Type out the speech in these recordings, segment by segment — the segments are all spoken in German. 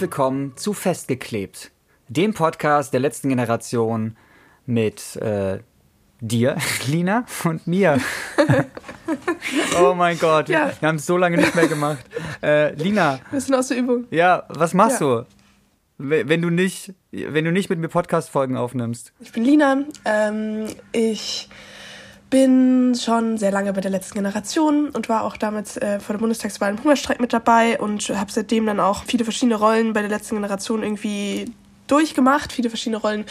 Herzlich willkommen zu Festgeklebt, dem Podcast der letzten Generation mit äh, dir, Lina, und mir. oh mein Gott, Ja. wir haben es so lange nicht mehr gemacht. Äh, Lina, Wir sind aus der Übung. ja, was machst Ja. du, we- wenn du nicht, wenn du nicht mit mir Podcast-Folgen aufnimmst? Ich bin Lina. Ähm, ich bin schon sehr lange bei der letzten Generation und war auch damals äh, vor der Bundestagswahl im Hungerstreik mit dabei und habe seitdem dann auch viele verschiedene Rollen bei der letzten Generation irgendwie durchgemacht, viele verschiedene Rollen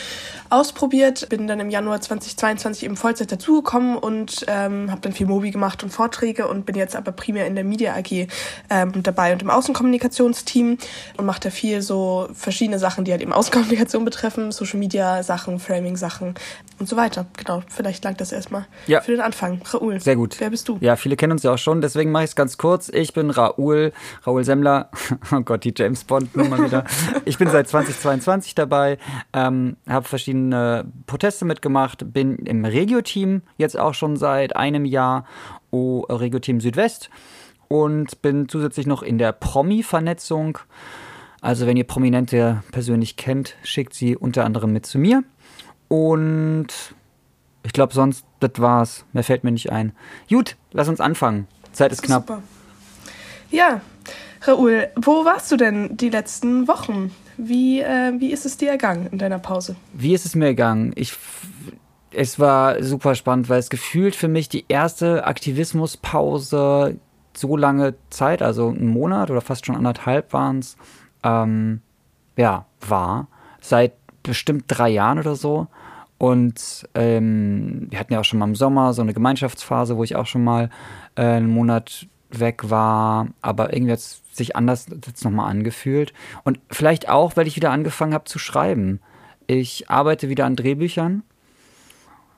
ausprobiert. Bin dann im Januar 2022 eben Vollzeit dazugekommen und ähm, habe dann viel Mobi gemacht und Vorträge und bin jetzt aber primär in der Media AG ähm, dabei und im Außenkommunikationsteam und mache da viel so verschiedene Sachen, die halt eben Außenkommunikation betreffen, Social Media Sachen, Framing Sachen und so weiter. Genau, vielleicht langt das erstmal Ja. für den Anfang. Raoul. Sehr gut. Wer bist du? Ja, viele kennen uns ja auch schon, deswegen mache ich es ganz kurz. Ich bin Raoul, Raoul Semmler. Oh Gott, die James Bond-Nummer wieder. Ich bin seit 2022 dabei, ähm, habe verschiedene Proteste mitgemacht, bin im Regio-Team jetzt auch schon seit einem Jahr, oh, Regio-Team Südwest und bin zusätzlich noch in der Promi-Vernetzung. Also wenn ihr Prominente persönlich kennt, schickt sie unter anderem mit zu mir. Und ich glaube, sonst, das war's. Mehr fällt mir nicht ein. Gut, lass uns anfangen. Zeit ist knapp. Super. Ja, Raoul, wo warst du denn die letzten Wochen? Wie, äh, wie ist es dir ergangen in deiner Pause? Wie ist es mir gegangen? Ich, es war super spannend, weil es gefühlt für mich die erste Aktivismuspause so lange Zeit, also einen Monat oder fast schon anderthalb waren es, ähm, ja, war. Seit bestimmt drei Jahren oder so. Und ähm, wir hatten ja auch schon mal im Sommer so eine Gemeinschaftsphase, wo ich auch schon mal äh, einen Monat weg war. Aber irgendwie hat es sich anders jetzt nochmal angefühlt. Und vielleicht auch, weil ich wieder angefangen habe zu schreiben. Ich arbeite wieder an Drehbüchern.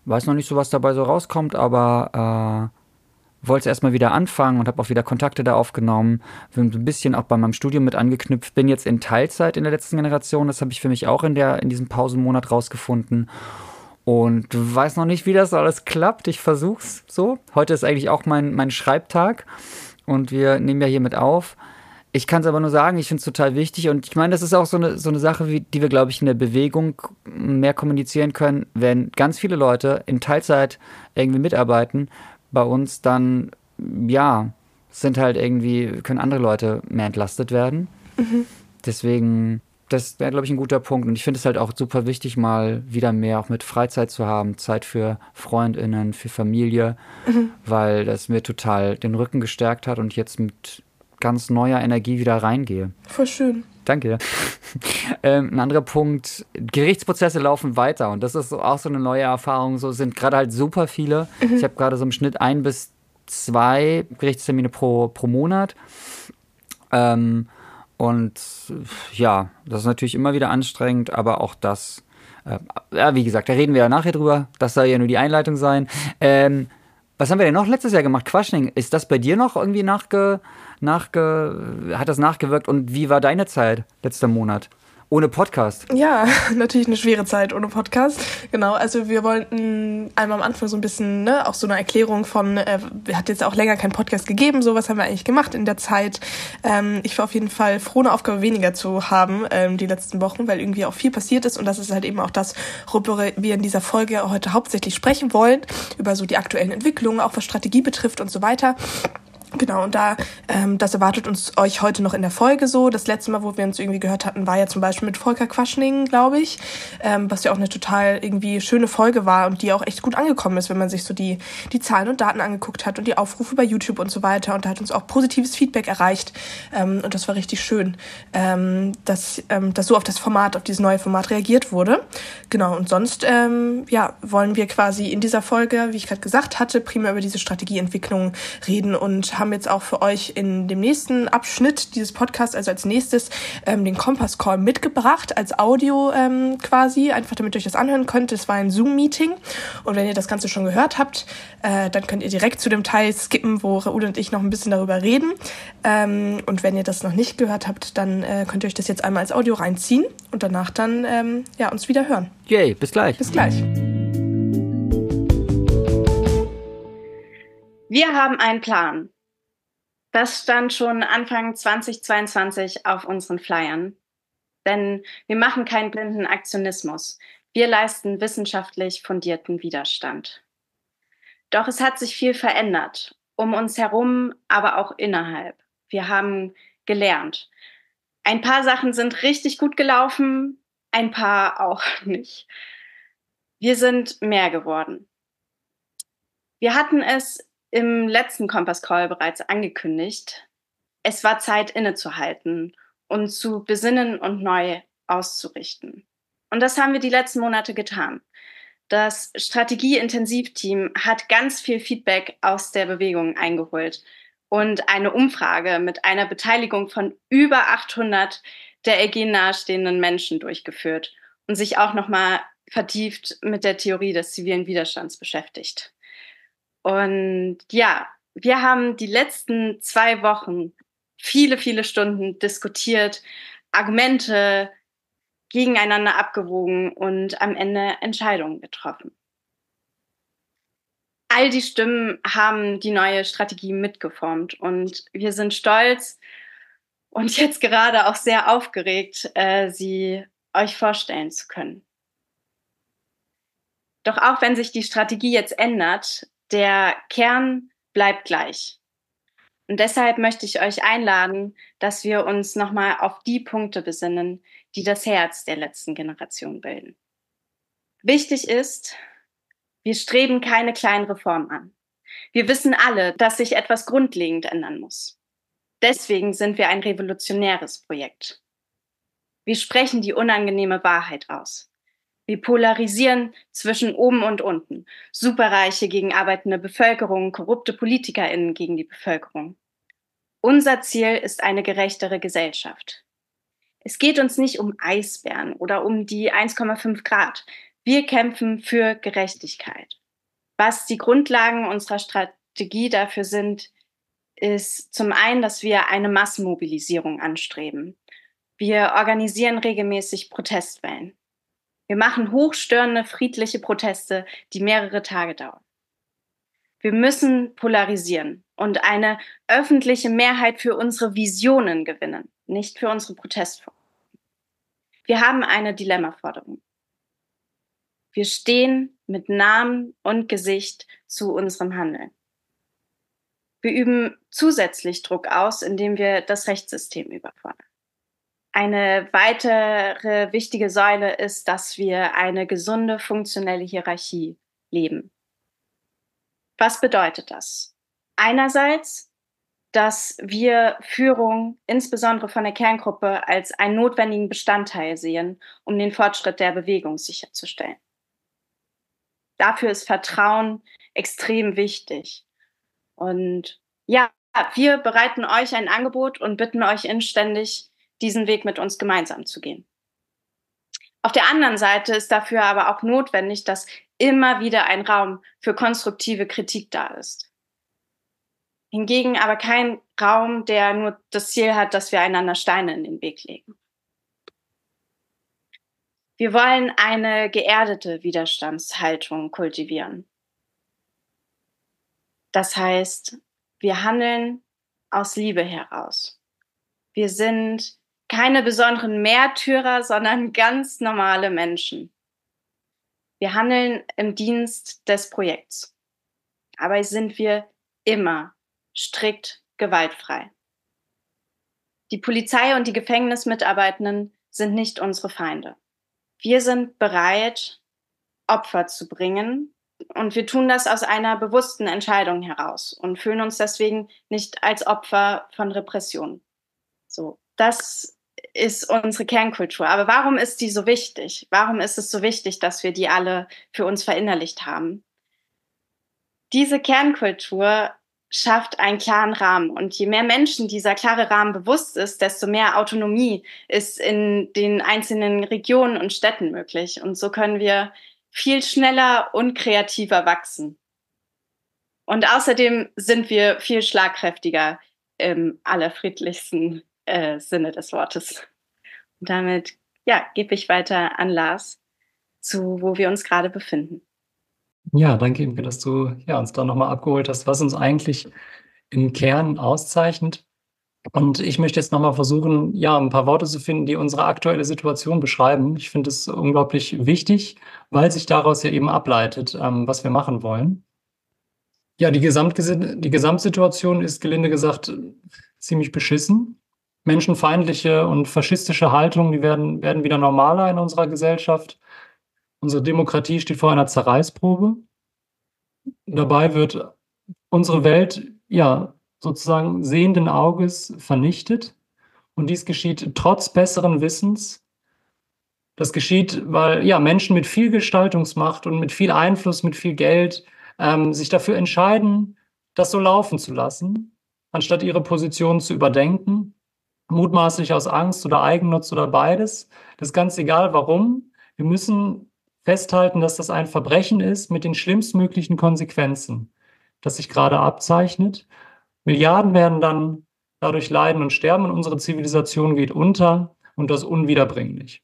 Weiß noch nicht so, was dabei so rauskommt, aber äh, wollte erstmal wieder anfangen und habe auch wieder Kontakte da aufgenommen. Bin ein bisschen auch bei meinem Studium mit angeknüpft. Bin jetzt in Teilzeit in der letzten Generation. Das habe ich für mich auch in, der, in diesem Pausenmonat rausgefunden. Und weiß noch nicht, wie das alles klappt. Ich versuch's so. Heute ist eigentlich auch mein, mein Schreibtag. Und wir nehmen ja hiermit auf. Ich kann es aber nur sagen, ich finde es total wichtig. Und ich meine, das ist auch so eine, so eine Sache, wie, die wir, glaube ich, in der Bewegung mehr kommunizieren können. Wenn ganz viele Leute in Teilzeit irgendwie mitarbeiten, bei uns dann, ja, sind halt irgendwie, können andere Leute mehr entlastet werden. Deswegen, das wäre, glaube ich, ein guter Punkt. Und ich finde es halt auch super wichtig, mal wieder mehr auch mit Freizeit zu haben, Zeit für FreundInnen, für Familie, weil das mir total den Rücken gestärkt hat und jetzt mit ganz neuer Energie wieder reingehe. Voll schön. Danke. ähm, ein anderer Punkt, Gerichtsprozesse laufen weiter und das ist auch so eine neue Erfahrung. So sind gerade halt super viele. Ich habe gerade so im Schnitt ein bis zwei Gerichtstermine pro, pro Monat. Ähm, und ja, das ist natürlich immer wieder anstrengend, aber auch das, äh, ja, wie gesagt, da reden wir ja nachher drüber. Das soll ja nur die Einleitung sein. Ähm, was haben wir denn noch letztes Jahr gemacht? Quaschning, ist das bei dir noch irgendwie nachge, nachge, hat das nachgewirkt und wie war deine Zeit letzter Monat? Ohne Podcast. Ja, natürlich eine schwere Zeit ohne Podcast. Genau, also wir wollten einmal am Anfang so ein bisschen, ne, auch so eine Erklärung von, äh, hat jetzt auch länger keinen Podcast gegeben, so was haben wir eigentlich gemacht in der Zeit. Ähm, ich war auf jeden Fall froh, eine Aufgabe weniger zu haben ähm, die letzten Wochen, weil irgendwie auch viel passiert ist und das ist halt eben auch das, worüber wir in dieser Folge heute hauptsächlich sprechen wollen, über so die aktuellen Entwicklungen, auch was Strategie betrifft und so weiter. Genau, und da, ähm, das erwartet uns euch heute noch in der Folge so. Das letzte Mal, wo wir uns irgendwie gehört hatten, war ja zum Beispiel mit Volker Quaschning, glaube ich, ähm, was ja auch eine total irgendwie schöne Folge war und die auch echt gut angekommen ist, wenn man sich so die, die Zahlen und Daten angeguckt hat und die Aufrufe bei YouTube und so weiter. Und da hat uns auch positives Feedback erreicht ähm, und das war richtig schön, ähm, dass, ähm, dass so auf das Format, auf dieses neue Format reagiert wurde. Genau, und sonst, ähm, ja, wollen wir quasi in dieser Folge, wie ich gerade gesagt hatte, primär über diese Strategieentwicklung reden und haben jetzt auch für euch in dem nächsten Abschnitt dieses Podcasts, also als nächstes, ähm, den Kompass Call mitgebracht, als Audio ähm, quasi, einfach damit ihr euch das anhören könnt. Es war ein Zoom-Meeting und wenn ihr das Ganze schon gehört habt, äh, dann könnt ihr direkt zu dem Teil skippen, wo Raoul und ich noch ein bisschen darüber reden. Ähm, und wenn ihr das noch nicht gehört habt, dann äh, könnt ihr euch das jetzt einmal als Audio reinziehen und danach dann ähm, ja, uns wieder hören. Yay, bis gleich. Bis gleich. Wir haben einen Plan. Das stand schon Anfang 2022 auf unseren Flyern. Denn wir machen keinen blinden Aktionismus. Wir leisten wissenschaftlich fundierten Widerstand. Doch es hat sich viel verändert, um uns herum, aber auch innerhalb. Wir haben gelernt. Ein paar Sachen sind richtig gut gelaufen, ein paar auch nicht. Wir sind mehr geworden. Wir hatten es im letzten Kompass Call bereits angekündigt. Es war Zeit innezuhalten und zu besinnen und neu auszurichten. Und das haben wir die letzten Monate getan. Das Strategieintensivteam hat ganz viel Feedback aus der Bewegung eingeholt und eine Umfrage mit einer Beteiligung von über 800 der LG nahestehenden Menschen durchgeführt und sich auch nochmal vertieft mit der Theorie des zivilen Widerstands beschäftigt. Und ja, wir haben die letzten zwei Wochen viele, viele Stunden diskutiert, Argumente gegeneinander abgewogen und am Ende Entscheidungen getroffen all die Stimmen haben die neue Strategie mitgeformt und wir sind stolz und jetzt gerade auch sehr aufgeregt, äh, sie euch vorstellen zu können. Doch auch wenn sich die Strategie jetzt ändert, der Kern bleibt gleich. Und deshalb möchte ich euch einladen, dass wir uns nochmal auf die Punkte besinnen, die das Herz der letzten Generation bilden. Wichtig ist, wir streben keine kleinen Reformen an. Wir wissen alle, dass sich etwas grundlegend ändern muss. Deswegen sind wir ein revolutionäres Projekt. Wir sprechen die unangenehme Wahrheit aus. Wir polarisieren zwischen oben und unten, Superreiche gegen arbeitende Bevölkerung, korrupte Politikerinnen gegen die Bevölkerung. Unser Ziel ist eine gerechtere Gesellschaft. Es geht uns nicht um Eisbären oder um die 1,5 Grad. Wir kämpfen für Gerechtigkeit. Was die Grundlagen unserer Strategie dafür sind, ist zum einen, dass wir eine Massenmobilisierung anstreben. Wir organisieren regelmäßig Protestwellen. Wir machen hochstörende friedliche Proteste, die mehrere Tage dauern. Wir müssen polarisieren und eine öffentliche Mehrheit für unsere Visionen gewinnen, nicht für unsere Protestformen. Wir haben eine Dilemmaforderung. Wir stehen mit Namen und Gesicht zu unserem Handeln. Wir üben zusätzlich Druck aus, indem wir das Rechtssystem überfordern. Eine weitere wichtige Säule ist, dass wir eine gesunde, funktionelle Hierarchie leben. Was bedeutet das? Einerseits, dass wir Führung, insbesondere von der Kerngruppe, als einen notwendigen Bestandteil sehen, um den Fortschritt der Bewegung sicherzustellen. Dafür ist Vertrauen extrem wichtig. Und ja, wir bereiten euch ein Angebot und bitten euch inständig, diesen Weg mit uns gemeinsam zu gehen. Auf der anderen Seite ist dafür aber auch notwendig, dass immer wieder ein Raum für konstruktive Kritik da ist. Hingegen aber kein Raum, der nur das Ziel hat, dass wir einander Steine in den Weg legen. Wir wollen eine geerdete Widerstandshaltung kultivieren. Das heißt, wir handeln aus Liebe heraus. Wir sind keine besonderen Märtyrer, sondern ganz normale Menschen. Wir handeln im Dienst des Projekts. Aber sind wir immer strikt gewaltfrei. Die Polizei und die Gefängnismitarbeitenden sind nicht unsere Feinde. Wir sind bereit, Opfer zu bringen. Und wir tun das aus einer bewussten Entscheidung heraus und fühlen uns deswegen nicht als Opfer von Repression. So, das ist unsere Kernkultur. Aber warum ist die so wichtig? Warum ist es so wichtig, dass wir die alle für uns verinnerlicht haben? Diese Kernkultur schafft einen klaren Rahmen. Und je mehr Menschen dieser klare Rahmen bewusst ist, desto mehr Autonomie ist in den einzelnen Regionen und Städten möglich. Und so können wir viel schneller und kreativer wachsen. Und außerdem sind wir viel schlagkräftiger im allerfriedlichsten äh, Sinne des Wortes. Und damit, ja, gebe ich weiter an Lars zu, wo wir uns gerade befinden. Ja, danke Imke, dass du ja, uns da nochmal abgeholt hast, was uns eigentlich im Kern auszeichnet. Und ich möchte jetzt nochmal versuchen, ja, ein paar Worte zu finden, die unsere aktuelle Situation beschreiben. Ich finde es unglaublich wichtig, weil sich daraus ja eben ableitet, ähm, was wir machen wollen. Ja, die, Gesamt die Gesamtsituation ist gelinde gesagt ziemlich beschissen. Menschenfeindliche und faschistische Haltungen, die werden, werden wieder normaler in unserer Gesellschaft. Unsere Demokratie steht vor einer Zerreißprobe. Dabei wird unsere Welt ja sozusagen sehenden Auges vernichtet. Und dies geschieht trotz besseren Wissens. Das geschieht, weil ja Menschen mit viel Gestaltungsmacht und mit viel Einfluss, mit viel Geld ähm, sich dafür entscheiden, das so laufen zu lassen, anstatt ihre Position zu überdenken, mutmaßlich aus Angst oder Eigennutz oder beides. Das ist ganz egal, warum. Wir müssen festhalten, dass das ein Verbrechen ist mit den schlimmstmöglichen Konsequenzen, das sich gerade abzeichnet. Milliarden werden dann dadurch leiden und sterben und unsere Zivilisation geht unter und das unwiederbringlich.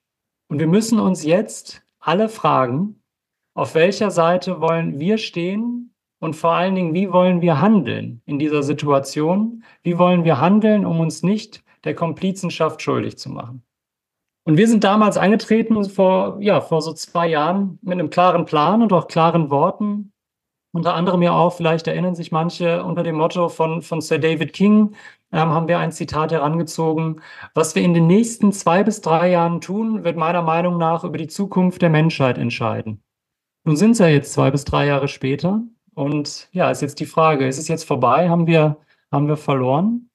Und wir müssen uns jetzt alle fragen, auf welcher Seite wollen wir stehen und vor allen Dingen, wie wollen wir handeln in dieser Situation? Wie wollen wir handeln, um uns nicht der Komplizenschaft schuldig zu machen? Und wir sind damals eingetreten vor, ja, vor so zwei Jahren mit einem klaren Plan und auch klaren Worten, unter anderem ja auch, vielleicht erinnern sich manche, unter dem Motto von, von Sir David King ähm, haben wir ein Zitat herangezogen. Was wir in den nächsten zwei bis drei Jahren tun, wird meiner Meinung nach über die Zukunft der Menschheit entscheiden. Nun sind es ja jetzt zwei bis drei Jahre später. Und ja, ist jetzt die Frage, ist es jetzt vorbei? Haben wir, haben wir verloren?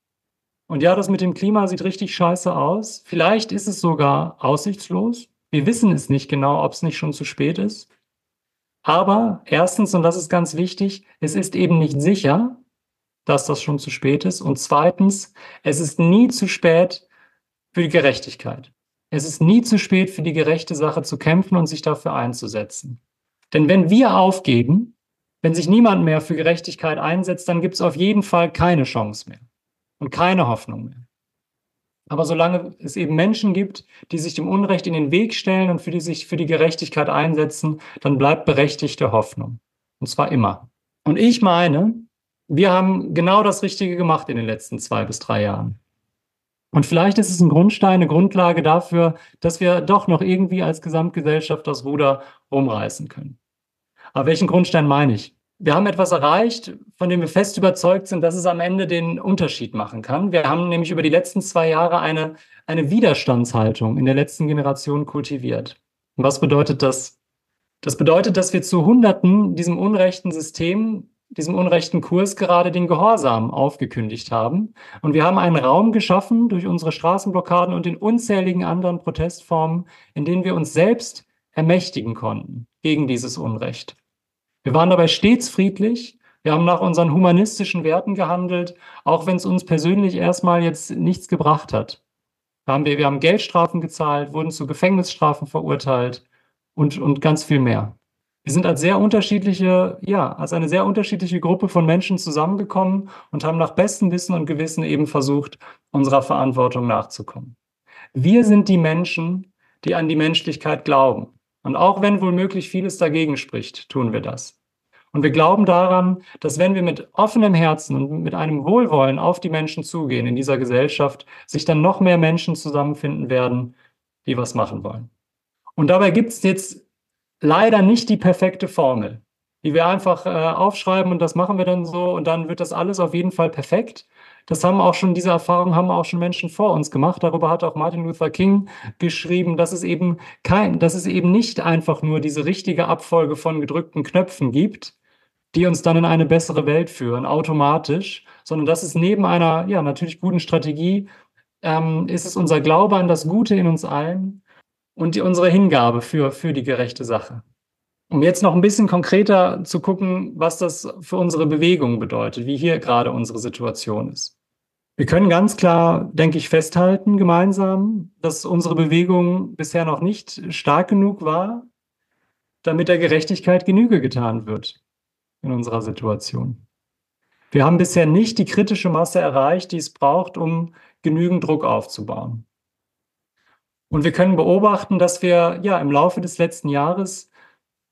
Und ja, das mit dem Klima sieht richtig scheiße aus. Vielleicht ist es sogar aussichtslos. Wir wissen es nicht genau, ob es nicht schon zu spät ist. Aber erstens, und das ist ganz wichtig, es ist eben nicht sicher, dass das schon zu spät ist. Und zweitens, es ist nie zu spät für die Gerechtigkeit. Es ist nie zu spät für die gerechte Sache zu kämpfen und sich dafür einzusetzen. Denn wenn wir aufgeben, wenn sich niemand mehr für Gerechtigkeit einsetzt, dann gibt es auf jeden Fall keine Chance mehr und keine Hoffnung mehr. Aber solange es eben Menschen gibt, die sich dem Unrecht in den Weg stellen und für die sich für die Gerechtigkeit einsetzen, dann bleibt berechtigte Hoffnung. Und zwar immer. Und ich meine, wir haben genau das Richtige gemacht in den letzten zwei bis drei Jahren. Und vielleicht ist es ein Grundstein, eine Grundlage dafür, dass wir doch noch irgendwie als Gesamtgesellschaft das Ruder rumreißen können. Aber welchen Grundstein meine ich? Wir haben etwas erreicht, von dem wir fest überzeugt sind, dass es am Ende den Unterschied machen kann. Wir haben nämlich über die letzten zwei Jahre eine, eine Widerstandshaltung in der letzten Generation kultiviert. Und was bedeutet das? Das bedeutet, dass wir zu Hunderten diesem unrechten System, diesem unrechten Kurs gerade den Gehorsam aufgekündigt haben. Und wir haben einen Raum geschaffen durch unsere Straßenblockaden und den unzähligen anderen Protestformen, in denen wir uns selbst ermächtigen konnten gegen dieses Unrecht. Wir waren dabei stets friedlich. Wir haben nach unseren humanistischen Werten gehandelt, auch wenn es uns persönlich erstmal jetzt nichts gebracht hat. Da haben wir, wir haben Geldstrafen gezahlt, wurden zu Gefängnisstrafen verurteilt und, und ganz viel mehr. Wir sind als sehr unterschiedliche, ja, als eine sehr unterschiedliche Gruppe von Menschen zusammengekommen und haben nach bestem Wissen und Gewissen eben versucht, unserer Verantwortung nachzukommen. Wir sind die Menschen, die an die Menschlichkeit glauben. Und auch wenn womöglich vieles dagegen spricht, tun wir das. Und wir glauben daran, dass wenn wir mit offenem Herzen und mit einem Wohlwollen auf die Menschen zugehen in dieser Gesellschaft, sich dann noch mehr Menschen zusammenfinden werden, die was machen wollen. Und dabei gibt es jetzt leider nicht die perfekte Formel, die wir einfach äh, aufschreiben und das machen wir dann so und dann wird das alles auf jeden Fall perfekt, das haben auch schon, diese Erfahrung haben auch schon Menschen vor uns gemacht. Darüber hat auch Martin Luther King geschrieben, dass es eben kein, dass es eben nicht einfach nur diese richtige Abfolge von gedrückten Knöpfen gibt, die uns dann in eine bessere Welt führen, automatisch, sondern dass es neben einer, ja, natürlich guten Strategie, ähm, ist es unser Glaube an das Gute in uns allen und die, unsere Hingabe für, für die gerechte Sache. Um jetzt noch ein bisschen konkreter zu gucken, was das für unsere Bewegung bedeutet, wie hier gerade unsere Situation ist. Wir können ganz klar, denke ich, festhalten gemeinsam, dass unsere Bewegung bisher noch nicht stark genug war, damit der Gerechtigkeit Genüge getan wird in unserer Situation. Wir haben bisher nicht die kritische Masse erreicht, die es braucht, um genügend Druck aufzubauen. Und wir können beobachten, dass wir ja im Laufe des letzten Jahres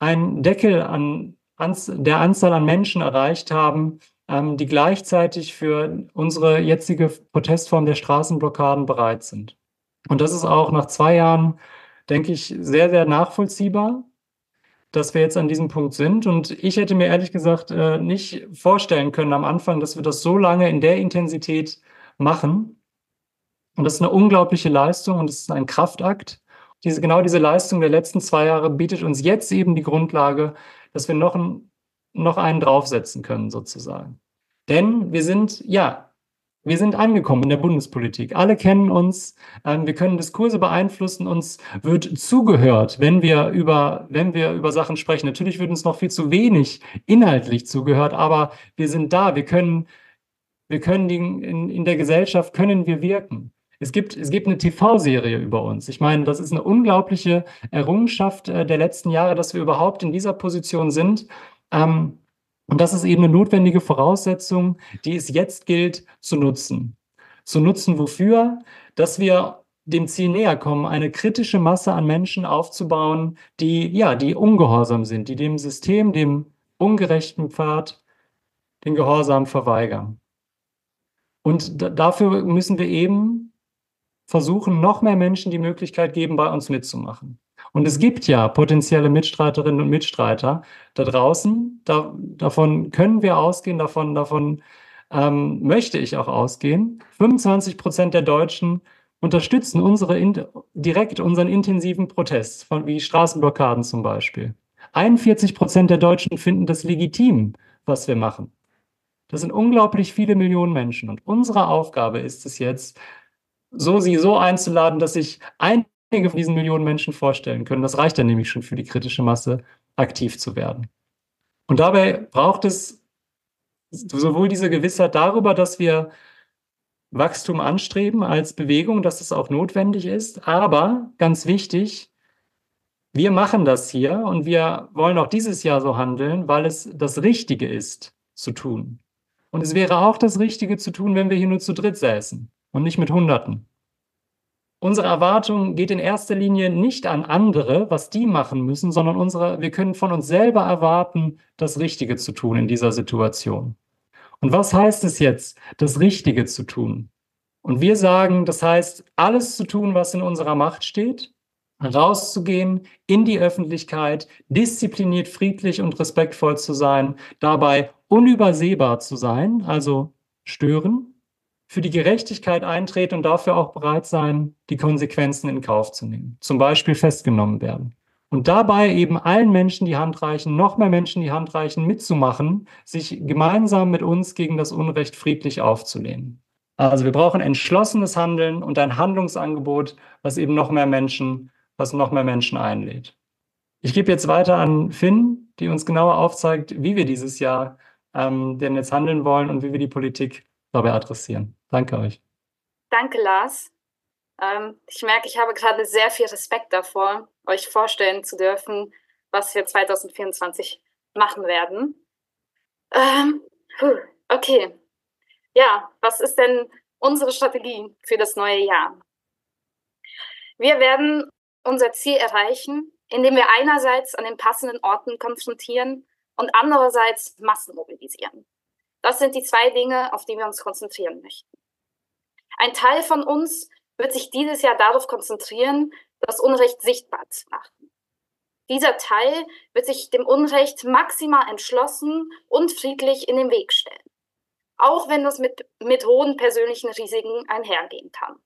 einen Deckel an, der Anzahl an Menschen erreicht haben, ähm, die gleichzeitig für unsere jetzige Protestform der Straßenblockaden bereit sind. Und das ist auch nach zwei Jahren, denke ich, sehr, sehr nachvollziehbar, dass wir jetzt an diesem Punkt sind. Und ich hätte mir ehrlich gesagt äh, nicht vorstellen können am Anfang, dass wir das so lange in der Intensität machen. Und das ist eine unglaubliche Leistung und es ist ein Kraftakt. Diese, genau diese Leistung der letzten zwei Jahre bietet uns jetzt eben die Grundlage, dass wir noch, ein, noch einen draufsetzen können, sozusagen. Denn wir sind, ja, wir sind angekommen in der Bundespolitik. Alle kennen uns. Ähm, wir können Diskurse beeinflussen. Uns wird zugehört, wenn wir über, wenn wir über Sachen sprechen. Natürlich wird uns noch viel zu wenig inhaltlich zugehört, aber wir sind da. Wir können, wir können die, in, in der Gesellschaft können wir wirken. Es gibt, es gibt eine TV-Serie über uns. Ich meine, das ist eine unglaubliche Errungenschaft äh, der letzten Jahre, dass wir überhaupt in dieser Position sind. Ähm, und das ist eben eine notwendige Voraussetzung, die es jetzt gilt zu nutzen. Zu nutzen wofür? Dass wir dem Ziel näher kommen, eine kritische Masse an Menschen aufzubauen, die, ja, die ungehorsam sind, die dem System, dem ungerechten Pfad, den Gehorsam verweigern. Und dafür müssen wir eben versuchen, noch mehr Menschen die Möglichkeit geben, bei uns mitzumachen. Und es gibt ja potenzielle Mitstreiterinnen und Mitstreiter da draußen. Da, davon können wir ausgehen, davon, davon ähm, möchte ich auch ausgehen. 25 Prozent der Deutschen unterstützen unsere in, direkt unseren intensiven Protest, von, wie Straßenblockaden zum Beispiel. 41 Prozent der Deutschen finden das legitim, was wir machen. Das sind unglaublich viele Millionen Menschen. Und unsere Aufgabe ist es jetzt, so sie so einzuladen, dass sich ein von diesen Millionen Menschen vorstellen können. Das reicht dann nämlich schon für die kritische Masse, aktiv zu werden. Und dabei braucht es sowohl diese Gewissheit darüber, dass wir Wachstum anstreben als Bewegung, dass es auch notwendig ist, aber ganz wichtig, wir machen das hier und wir wollen auch dieses Jahr so handeln, weil es das Richtige ist zu tun. Und es wäre auch das Richtige zu tun, wenn wir hier nur zu dritt säßen und nicht mit Hunderten. Unsere Erwartung geht in erster Linie nicht an andere, was die machen müssen, sondern unsere, wir können von uns selber erwarten, das Richtige zu tun in dieser Situation. Und was heißt es jetzt, das Richtige zu tun? Und wir sagen, das heißt, alles zu tun, was in unserer Macht steht, rauszugehen in die Öffentlichkeit, diszipliniert, friedlich und respektvoll zu sein, dabei unübersehbar zu sein, also stören, für die Gerechtigkeit eintreten und dafür auch bereit sein, die Konsequenzen in Kauf zu nehmen. Zum Beispiel festgenommen werden. Und dabei eben allen Menschen die Hand reichen, noch mehr Menschen die Hand reichen, mitzumachen, sich gemeinsam mit uns gegen das Unrecht friedlich aufzulehnen. Also wir brauchen entschlossenes Handeln und ein Handlungsangebot, was eben noch mehr Menschen, was noch mehr Menschen einlädt. Ich gebe jetzt weiter an Finn, die uns genauer aufzeigt, wie wir dieses Jahr ähm, denn jetzt handeln wollen und wie wir die Politik dabei adressieren. Danke euch. Danke, Lars. Ähm, ich merke, ich habe gerade sehr viel Respekt davor, euch vorstellen zu dürfen, was wir 2024 machen werden. Ähm, okay. Ja, was ist denn unsere Strategie für das neue Jahr? Wir werden unser Ziel erreichen, indem wir einerseits an den passenden Orten konfrontieren und andererseits Massen mobilisieren. Das sind die zwei Dinge, auf die wir uns konzentrieren möchten. Ein Teil von uns wird sich dieses Jahr darauf konzentrieren, das Unrecht sichtbar zu machen. Dieser Teil wird sich dem Unrecht maximal entschlossen und friedlich in den Weg stellen, auch wenn das mit, mit hohen persönlichen Risiken einhergehen kann.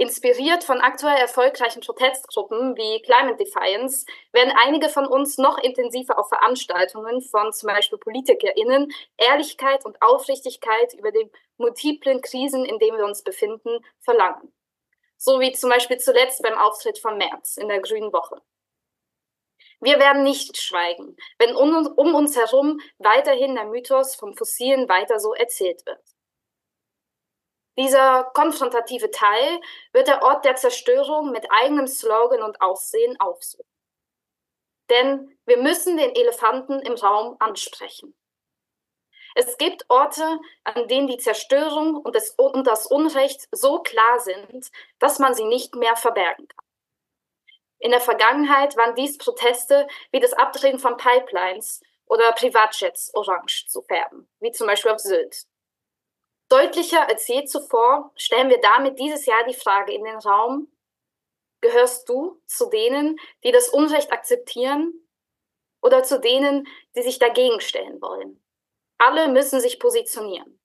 Inspiriert von aktuell erfolgreichen Protestgruppen wie Climate Defiance werden einige von uns noch intensiver auf Veranstaltungen von zum Beispiel PolitikerInnen Ehrlichkeit und Aufrichtigkeit über die multiplen Krisen, in denen wir uns befinden, verlangen. So wie zum Beispiel zuletzt beim Auftritt von März in der Grünen Woche. Wir werden nicht schweigen, wenn um, uns herum weiterhin der Mythos vom Fossilen weiter so erzählt wird. Dieser konfrontative Teil wird der Ort der Zerstörung mit eigenem Slogan und Aussehen aufsuchen. Denn wir müssen den Elefanten im Raum ansprechen. Es gibt Orte, an denen die Zerstörung und das, und das Unrecht so klar sind, dass man sie nicht mehr verbergen kann. In der Vergangenheit waren dies Proteste wie das Abdrehen von Pipelines oder Privatjets orange zu färben, wie zum Beispiel auf Sylt. Deutlicher als je zuvor stellen wir damit dieses Jahr die Frage in den Raum, gehörst du zu denen, die das Unrecht akzeptieren oder zu denen, die sich dagegen stellen wollen? Alle müssen sich positionieren.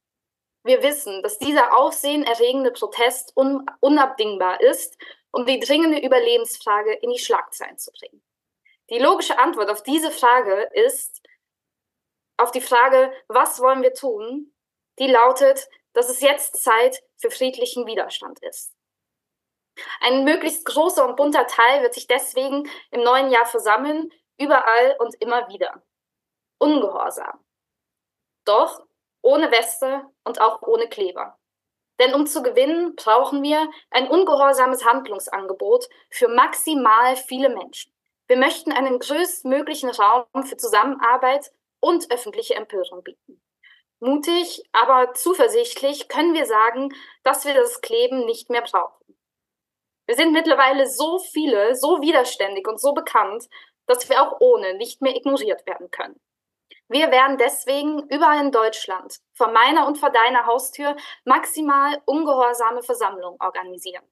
Wir wissen, dass dieser aufsehenerregende Protest un unabdingbar ist, um die dringende Überlebensfrage in die Schlagzeilen zu bringen. Die logische Antwort auf diese Frage ist, auf die Frage, was wollen wir tun, die lautet, dass es jetzt Zeit für friedlichen Widerstand ist. Ein möglichst großer und bunter Teil wird sich deswegen im neuen Jahr versammeln, überall und immer wieder. Ungehorsam. Doch ohne Weste und auch ohne Kleber. Denn um zu gewinnen, brauchen wir ein ungehorsames Handlungsangebot für maximal viele Menschen. Wir möchten einen größtmöglichen Raum für Zusammenarbeit und öffentliche Empörung bieten. Mutig, aber zuversichtlich können wir sagen, dass wir das Kleben nicht mehr brauchen. Wir sind mittlerweile so viele, so widerständig und so bekannt, dass wir auch ohne nicht mehr ignoriert werden können. Wir werden deswegen überall in Deutschland, vor meiner und vor deiner Haustür, maximal ungehorsame Versammlungen organisieren.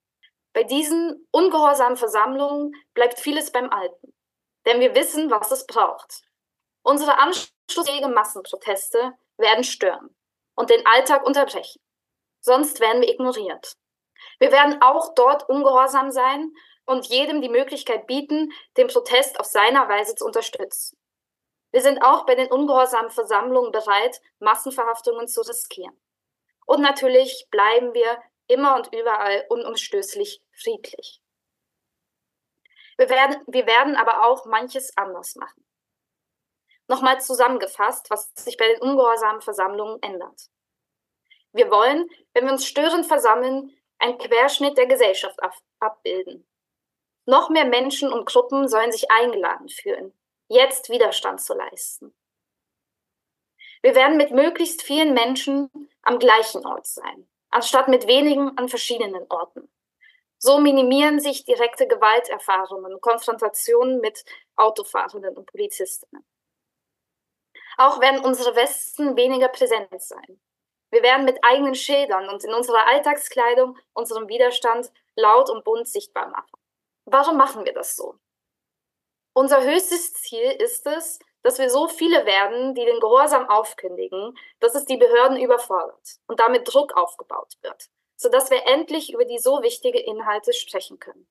Bei diesen ungehorsamen Versammlungen bleibt vieles beim Alten. Denn wir wissen, was es braucht. Unsere anschlussfähigen Massenproteste werden stören und den Alltag unterbrechen. Sonst werden wir ignoriert. Wir werden auch dort ungehorsam sein und jedem die Möglichkeit bieten, den Protest auf seiner Weise zu unterstützen. Wir sind auch bei den ungehorsamen Versammlungen bereit, Massenverhaftungen zu riskieren. Und natürlich bleiben wir immer und überall unumstößlich friedlich. Wir werden, wir werden aber auch manches anders machen. Nochmal zusammengefasst, was sich bei den ungehorsamen Versammlungen ändert. Wir wollen, wenn wir uns störend versammeln, einen Querschnitt der Gesellschaft abbilden. Noch mehr Menschen und Gruppen sollen sich eingeladen fühlen, jetzt Widerstand zu leisten. Wir werden mit möglichst vielen Menschen am gleichen Ort sein anstatt mit wenigen an verschiedenen Orten. So minimieren sich direkte Gewalterfahrungen, Konfrontationen mit Autofahrenden und Polizistinnen. Auch werden unsere Westen weniger präsent sein. Wir werden mit eigenen Schildern und in unserer Alltagskleidung unseren Widerstand laut und bunt sichtbar machen. Warum machen wir das so? Unser höchstes Ziel ist es, dass wir so viele werden, die den Gehorsam aufkündigen, dass es die Behörden überfordert und damit Druck aufgebaut wird, sodass wir endlich über die so wichtige Inhalte sprechen können.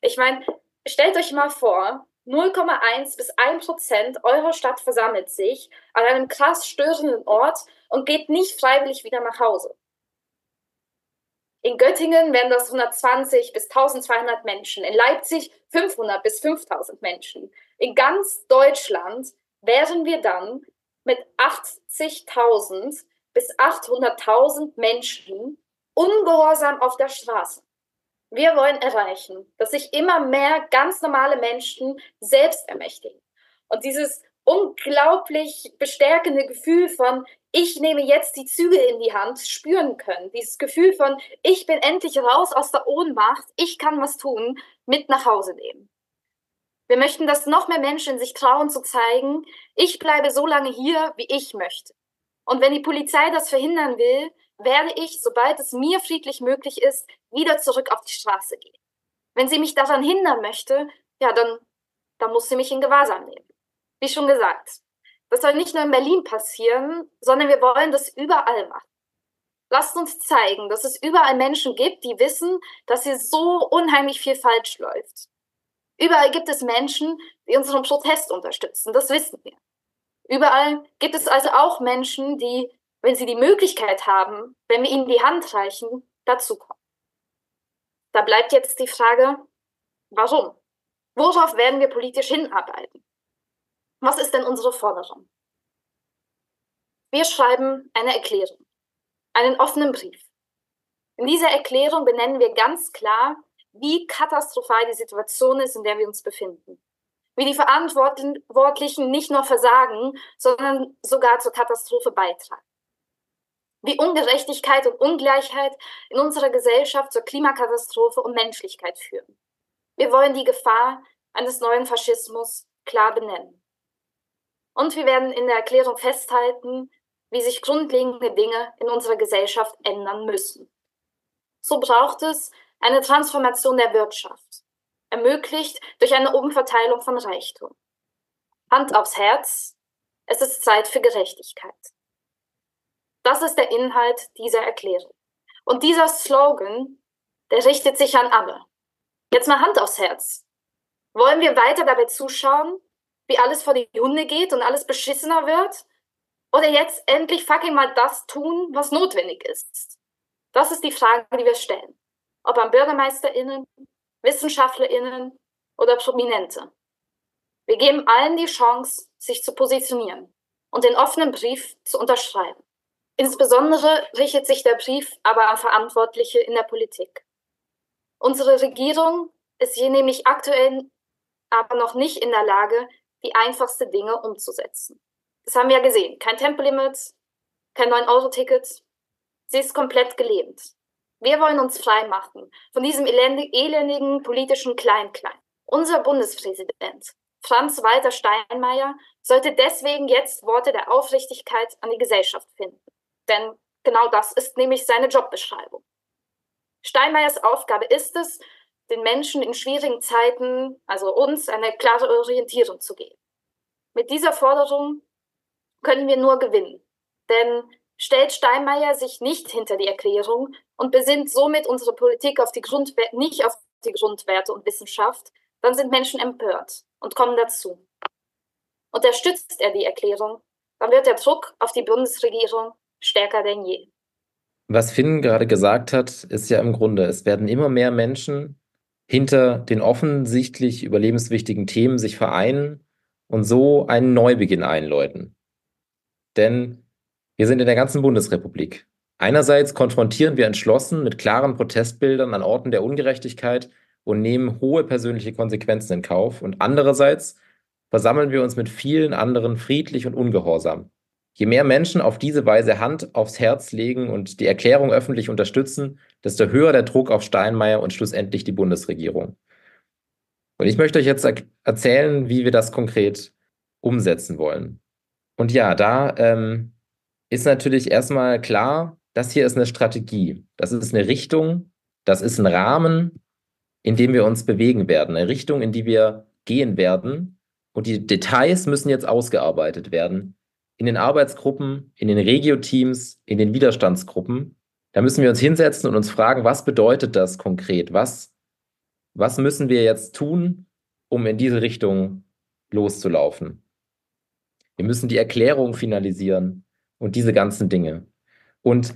Ich meine, stellt euch mal vor, 0,1 bis 1 Prozent eurer Stadt versammelt sich an einem krass störenden Ort und geht nicht freiwillig wieder nach Hause. In Göttingen wären das 120 bis 1200 Menschen, in Leipzig 500 bis 5000 Menschen. In ganz Deutschland wären wir dann mit 80.000 bis 800.000 Menschen ungehorsam auf der Straße. Wir wollen erreichen, dass sich immer mehr ganz normale Menschen selbst ermächtigen. Und dieses unglaublich bestärkende Gefühl von, ich nehme jetzt die Züge in die Hand, spüren können. Dieses Gefühl von, ich bin endlich raus aus der Ohnmacht, ich kann was tun, mit nach Hause nehmen. Wir möchten, dass noch mehr Menschen sich trauen zu zeigen, ich bleibe so lange hier, wie ich möchte. Und wenn die Polizei das verhindern will, werde ich, sobald es mir friedlich möglich ist, wieder zurück auf die Straße gehen. Wenn sie mich daran hindern möchte, ja, dann, dann muss sie mich in Gewahrsam nehmen. Wie schon gesagt, das soll nicht nur in Berlin passieren, sondern wir wollen das überall machen. Lasst uns zeigen, dass es überall Menschen gibt, die wissen, dass hier so unheimlich viel falsch läuft. Überall gibt es Menschen, die unseren Protest unterstützen, das wissen wir. Überall gibt es also auch Menschen, die, wenn sie die Möglichkeit haben, wenn wir ihnen die Hand reichen, dazukommen. Da bleibt jetzt die Frage, warum? Worauf werden wir politisch hinarbeiten? Was ist denn unsere Forderung? Wir schreiben eine Erklärung, einen offenen Brief. In dieser Erklärung benennen wir ganz klar, wie katastrophal die Situation ist, in der wir uns befinden. Wie die Verantwortlichen nicht nur versagen, sondern sogar zur Katastrophe beitragen. Wie Ungerechtigkeit und Ungleichheit in unserer Gesellschaft zur Klimakatastrophe und Menschlichkeit führen. Wir wollen die Gefahr eines neuen Faschismus klar benennen. Und wir werden in der Erklärung festhalten, wie sich grundlegende Dinge in unserer Gesellschaft ändern müssen. So braucht es eine Transformation der Wirtschaft, ermöglicht durch eine Umverteilung von Reichtum. Hand aufs Herz, es ist Zeit für Gerechtigkeit. Das ist der Inhalt dieser Erklärung. Und dieser Slogan, der richtet sich an alle. Jetzt mal Hand aufs Herz. Wollen wir weiter dabei zuschauen, wie alles vor die Hunde geht und alles beschissener wird? Oder jetzt endlich fucking mal das tun, was notwendig ist? Das ist die Frage, die wir stellen. Ob an BürgermeisterInnen, WissenschaftlerInnen oder Prominente. Wir geben allen die Chance, sich zu positionieren und den offenen Brief zu unterschreiben. Insbesondere richtet sich der Brief aber an Verantwortliche in der Politik. Unsere Regierung ist hier nämlich aktuell aber noch nicht in der Lage, die einfachsten Dinge umzusetzen. Das haben wir ja gesehen. Kein Tempolimit, kein 9-Euro-Ticket. Sie ist komplett gelähmt. Wir wollen uns frei machen von diesem elendigen politischen Klein-Klein. Unser Bundespräsident, Franz Walter Steinmeier, sollte deswegen jetzt Worte der Aufrichtigkeit an die Gesellschaft finden. Denn genau das ist nämlich seine Jobbeschreibung. Steinmeiers Aufgabe ist es, den Menschen in schwierigen Zeiten, also uns, eine klare Orientierung zu geben. Mit dieser Forderung können wir nur gewinnen. Denn stellt Steinmeier sich nicht hinter die Erklärung und besinnt somit unsere Politik auf die nicht auf die Grundwerte und Wissenschaft, dann sind Menschen empört und kommen dazu. Unterstützt er die Erklärung, dann wird der Druck auf die Bundesregierung stärker denn je. Was Finn gerade gesagt hat, ist ja im Grunde, es werden immer mehr Menschen hinter den offensichtlich überlebenswichtigen Themen sich vereinen und so einen Neubeginn einläuten. Denn wir sind in der ganzen Bundesrepublik. Einerseits konfrontieren wir entschlossen mit klaren Protestbildern an Orten der Ungerechtigkeit und nehmen hohe persönliche Konsequenzen in Kauf. Und andererseits versammeln wir uns mit vielen anderen friedlich und ungehorsam. Je mehr Menschen auf diese Weise Hand aufs Herz legen und die Erklärung öffentlich unterstützen, desto höher der Druck auf Steinmeier und schlussendlich die Bundesregierung. Und ich möchte euch jetzt erzählen, wie wir das konkret umsetzen wollen. Und ja, da ähm, ist natürlich erstmal klar, das hier ist eine Strategie. Das ist eine Richtung, das ist ein Rahmen, in dem wir uns bewegen werden. Eine Richtung, in die wir gehen werden. Und die Details müssen jetzt ausgearbeitet werden in den Arbeitsgruppen, in den Regio-Teams, in den Widerstandsgruppen. Da müssen wir uns hinsetzen und uns fragen, was bedeutet das konkret? Was, was müssen wir jetzt tun, um in diese Richtung loszulaufen? Wir müssen die Erklärung finalisieren und diese ganzen Dinge. Und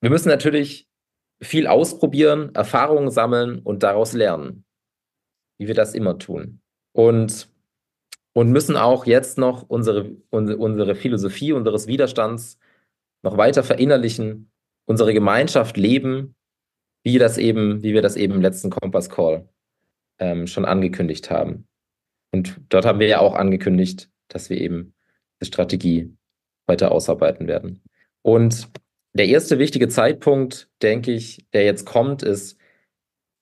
wir müssen natürlich viel ausprobieren, Erfahrungen sammeln und daraus lernen, wie wir das immer tun. Und und müssen auch jetzt noch unsere, unsere, Philosophie unseres Widerstands noch weiter verinnerlichen, unsere Gemeinschaft leben, wie, das eben, wie wir das eben im letzten Kompass Call ähm, schon angekündigt haben. Und dort haben wir ja auch angekündigt, dass wir eben die Strategie weiter ausarbeiten werden. Und der erste wichtige Zeitpunkt, denke ich, der jetzt kommt, ist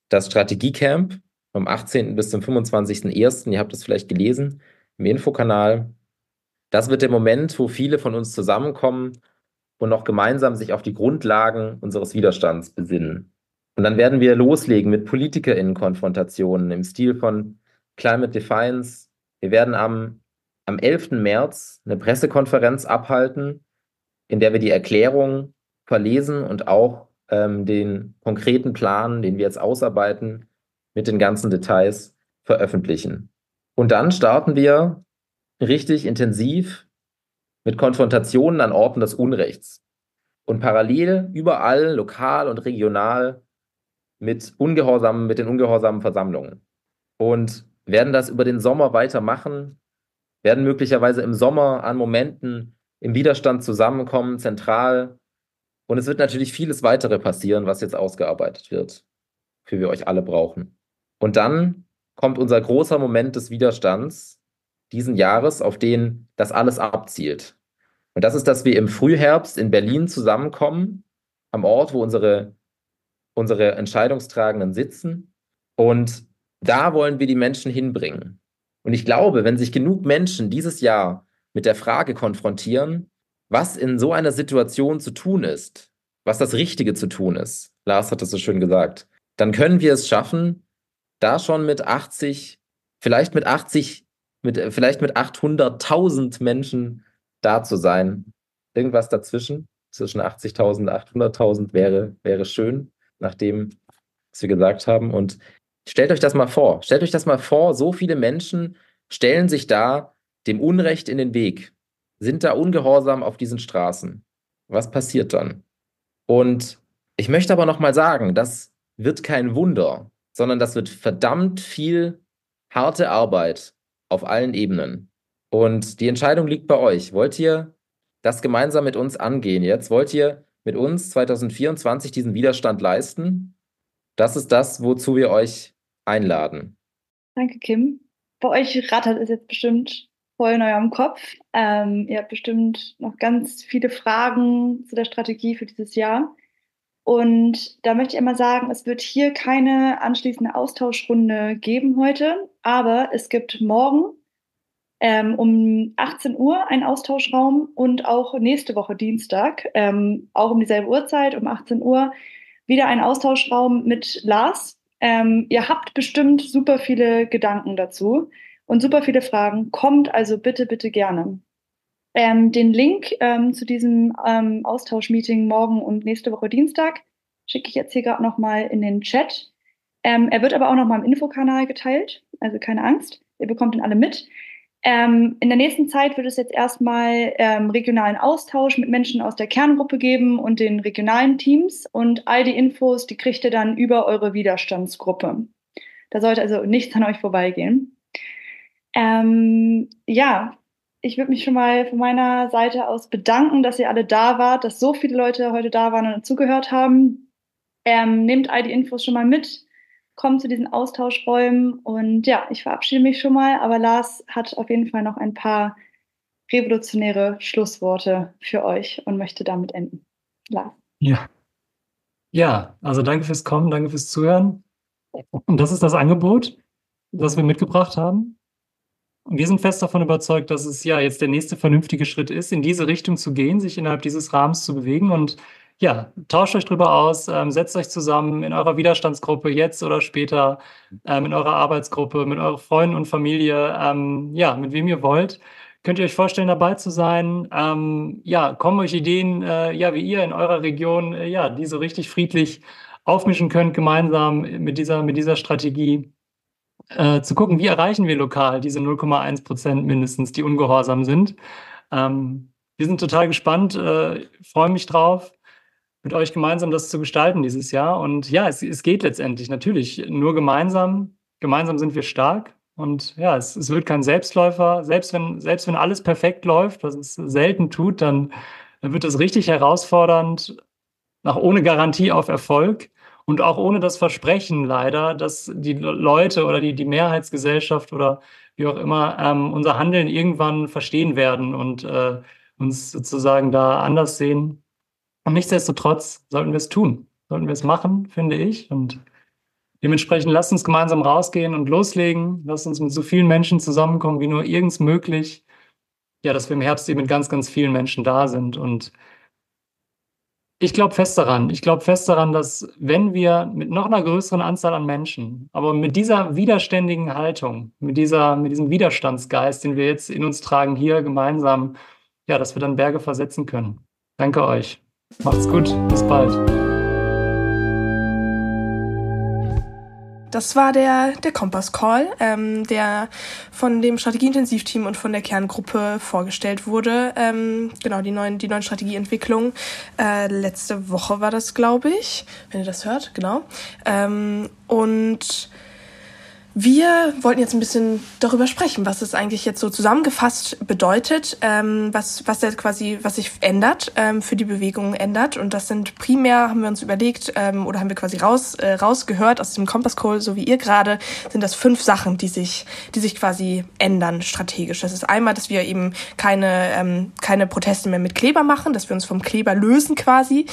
das Strategiecamp vom 18. bis zum 25.01. Ihr habt es vielleicht gelesen im Infokanal. Das wird der Moment, wo viele von uns zusammenkommen und noch gemeinsam sich auf die Grundlagen unseres Widerstands besinnen. Und dann werden wir loslegen mit PolitikerInnen-Konfrontationen im Stil von Climate Defiance. Wir werden am, am 11. März eine Pressekonferenz abhalten, in der wir die Erklärung verlesen und auch ähm, den konkreten Plan, den wir jetzt ausarbeiten, mit den ganzen Details veröffentlichen. Und dann starten wir richtig intensiv mit Konfrontationen an Orten des Unrechts. Und parallel überall, lokal und regional, mit ungehorsamen, mit den ungehorsamen Versammlungen. Und werden das über den Sommer weitermachen, werden möglicherweise im Sommer an Momenten im Widerstand zusammenkommen, zentral. Und es wird natürlich vieles weitere passieren, was jetzt ausgearbeitet wird, für wir euch alle brauchen. Und dann kommt unser großer Moment des Widerstands diesen Jahres, auf den das alles abzielt. Und das ist, dass wir im Frühherbst in Berlin zusammenkommen, am Ort, wo unsere, unsere Entscheidungstragenden sitzen. Und da wollen wir die Menschen hinbringen. Und ich glaube, wenn sich genug Menschen dieses Jahr mit der Frage konfrontieren, was in so einer Situation zu tun ist, was das Richtige zu tun ist, Lars hat es so schön gesagt, dann können wir es schaffen, da schon mit 80, vielleicht mit 80, mit, vielleicht mit 800.000 Menschen da zu sein. Irgendwas dazwischen, zwischen 80.000 und 800.000 wäre, wäre schön, nach dem, was wir gesagt haben. Und stellt euch das mal vor. Stellt euch das mal vor, so viele Menschen stellen sich da dem Unrecht in den Weg, sind da ungehorsam auf diesen Straßen. Was passiert dann? Und ich möchte aber noch mal sagen, das wird kein Wunder, sondern das wird verdammt viel harte Arbeit auf allen Ebenen. Und die Entscheidung liegt bei euch. Wollt ihr das gemeinsam mit uns angehen jetzt? Wollt ihr mit uns 2024 diesen Widerstand leisten? Das ist das, wozu wir euch einladen. Danke, Kim. Bei euch rattert es jetzt bestimmt voll in eurem Kopf. Ähm, ihr habt bestimmt noch ganz viele Fragen zu der Strategie für dieses Jahr. Und da möchte ich einmal sagen, es wird hier keine anschließende Austauschrunde geben heute, aber es gibt morgen ähm, um 18 Uhr einen Austauschraum und auch nächste Woche Dienstag, ähm, auch um dieselbe Uhrzeit, um 18 Uhr, wieder einen Austauschraum mit Lars. Ähm, ihr habt bestimmt super viele Gedanken dazu und super viele Fragen. Kommt also bitte, bitte gerne. Ähm, den Link ähm, zu diesem ähm, Austauschmeeting morgen und nächste Woche Dienstag schicke ich jetzt hier gerade nochmal in den Chat. Ähm, er wird aber auch nochmal im Infokanal geteilt, also keine Angst, ihr bekommt ihn alle mit. Ähm, in der nächsten Zeit wird es jetzt erstmal ähm, regionalen Austausch mit Menschen aus der Kerngruppe geben und den regionalen Teams und all die Infos, die kriegt ihr dann über eure Widerstandsgruppe. Da sollte also nichts an euch vorbeigehen. Ähm, ja, ich würde mich schon mal von meiner Seite aus bedanken, dass ihr alle da wart, dass so viele Leute heute da waren und zugehört haben. Ähm, nehmt all die Infos schon mal mit, kommt zu diesen Austauschräumen und ja, ich verabschiede mich schon mal, aber Lars hat auf jeden Fall noch ein paar revolutionäre Schlussworte für euch und möchte damit enden. Lars. Ja. Ja, also danke fürs Kommen, danke fürs Zuhören. Und das ist das Angebot, das wir mitgebracht haben. Wir sind fest davon überzeugt, dass es ja jetzt der nächste vernünftige Schritt ist, in diese Richtung zu gehen, sich innerhalb dieses Rahmens zu bewegen. Und ja, tauscht euch drüber aus, ähm, setzt euch zusammen in eurer Widerstandsgruppe jetzt oder später, ähm, in eurer Arbeitsgruppe, mit euren Freunden und Familie, ähm, ja, mit wem ihr wollt. Könnt ihr euch vorstellen, dabei zu sein? Ähm, ja, kommen euch Ideen, äh, ja, wie ihr in eurer Region, äh, ja, die so richtig friedlich aufmischen könnt, gemeinsam mit dieser, mit dieser Strategie äh, zu gucken, wie erreichen wir lokal diese 0,1 Prozent mindestens, die ungehorsam sind. Ähm, wir sind total gespannt, äh, freue mich drauf, mit euch gemeinsam das zu gestalten dieses Jahr. Und ja, es, es geht letztendlich natürlich nur gemeinsam. Gemeinsam sind wir stark. Und ja, es, es wird kein Selbstläufer. Selbst wenn, selbst wenn alles perfekt läuft, was es selten tut, dann, dann wird es richtig herausfordernd, nach ohne Garantie auf Erfolg. Und auch ohne das Versprechen leider, dass die Leute oder die, die Mehrheitsgesellschaft oder wie auch immer ähm, unser Handeln irgendwann verstehen werden und äh, uns sozusagen da anders sehen. Und nichtsdestotrotz sollten wir es tun, sollten wir es machen, finde ich. Und dementsprechend lasst uns gemeinsam rausgehen und loslegen. Lasst uns mit so vielen Menschen zusammenkommen, wie nur irgends möglich. Ja, dass wir im Herbst eben mit ganz, ganz vielen Menschen da sind und ich glaube fest daran. Ich glaube fest daran, dass wenn wir mit noch einer größeren Anzahl an Menschen, aber mit dieser widerständigen Haltung, mit, dieser, mit diesem Widerstandsgeist, den wir jetzt in uns tragen, hier gemeinsam, ja, dass wir dann Berge versetzen können. Danke euch. Macht's gut. Bis bald. Das war der, der Kompass Call, ähm, der von dem Strategieintensivteam und von der Kerngruppe vorgestellt wurde. Ähm, genau, die neuen, die neuen Strategieentwicklungen. Äh, letzte Woche war das, glaube ich, wenn ihr das hört, genau. Ähm, und wir wollten jetzt ein bisschen darüber sprechen, was es eigentlich jetzt so zusammengefasst bedeutet, ähm, was, was jetzt quasi, was sich ändert, ähm, für die Bewegung ändert. Und das sind primär, haben wir uns überlegt, ähm, oder haben wir quasi raus, äh, rausgehört aus dem Kompass Call, so wie ihr gerade, sind das fünf Sachen, die sich, die sich quasi ändern strategisch. Das ist einmal, dass wir eben keine, ähm, keine Proteste mehr mit Kleber machen, dass wir uns vom Kleber lösen quasi.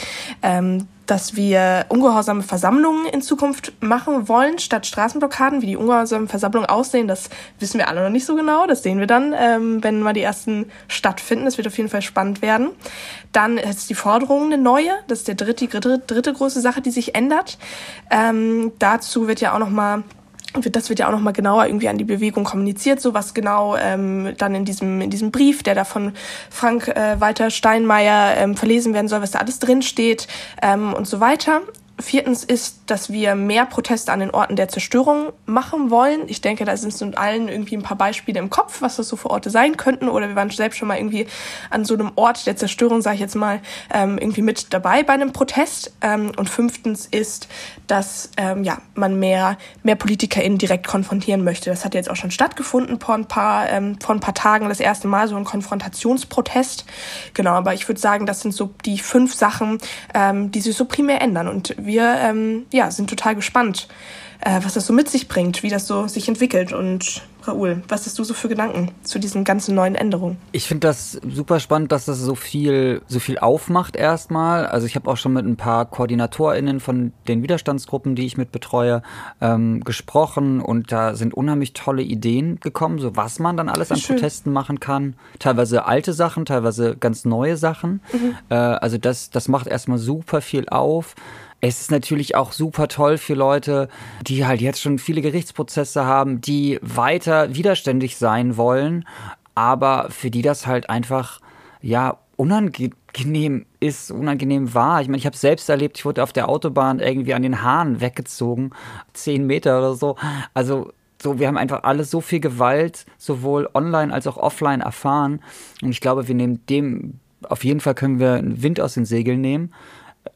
Dass wir ungehorsame Versammlungen in Zukunft machen wollen, statt Straßenblockaden. Wie die ungehorsame Versammlungen aussehen, das wissen wir alle noch nicht so genau. Das sehen wir dann, ähm, wenn mal die ersten stattfinden. Das wird auf jeden Fall spannend werden. Dann ist die Forderung eine neue. Das ist der dritte, dritte, dritte große Sache, die sich ändert. Ähm, dazu wird ja auch noch mal das wird ja auch nochmal genauer irgendwie an die Bewegung kommuniziert, so was genau ähm, dann in diesem, in diesem Brief, der da von Frank äh, Walter Steinmeier ähm, verlesen werden soll, was da alles drin steht ähm, und so weiter. Viertens ist, dass wir mehr Proteste an den Orten der Zerstörung machen wollen. Ich denke, da sind uns allen irgendwie ein paar Beispiele im Kopf, was das so für Orte sein könnten. Oder wir waren selbst schon mal irgendwie an so einem Ort der Zerstörung, sage ich jetzt mal, ähm, irgendwie mit dabei bei einem Protest. Ähm, und fünftens ist, dass ähm, ja, man mehr, mehr PolitikerInnen direkt konfrontieren möchte. Das hat jetzt auch schon stattgefunden vor ein paar, vor ein paar Tagen, das erste Mal so ein Konfrontationsprotest. Genau, aber ich würde sagen, das sind so die fünf Sachen, die sich so primär ändern. Und wir ähm, ja, sind total gespannt, äh, was das so mit sich bringt, wie das so sich entwickelt. Und Raoul, was hast du so für Gedanken zu diesen ganzen neuen Änderungen? Ich finde das super spannend, dass das so viel, so viel aufmacht erstmal. Also ich habe auch schon mit ein paar KoordinatorInnen von den Widerstandsgruppen, die ich mit betreue, ähm, gesprochen und da sind unheimlich tolle Ideen gekommen, so was man dann alles an Schön. Protesten machen kann. Teilweise alte Sachen, teilweise ganz neue Sachen. Mhm. Äh, also das, das macht erstmal super viel auf. Es ist natürlich auch super toll für Leute, die halt jetzt schon viele Gerichtsprozesse haben, die weiter widerständig sein wollen, aber für die das halt einfach, ja, unangenehm ist, unangenehm war. Ich meine, ich habe selbst erlebt, ich wurde auf der Autobahn irgendwie an den Haaren weggezogen, zehn Meter oder so. Also so, wir haben einfach alles so viel Gewalt, sowohl online als auch offline erfahren. Und ich glaube, wir nehmen dem, auf jeden Fall können wir einen Wind aus den Segeln nehmen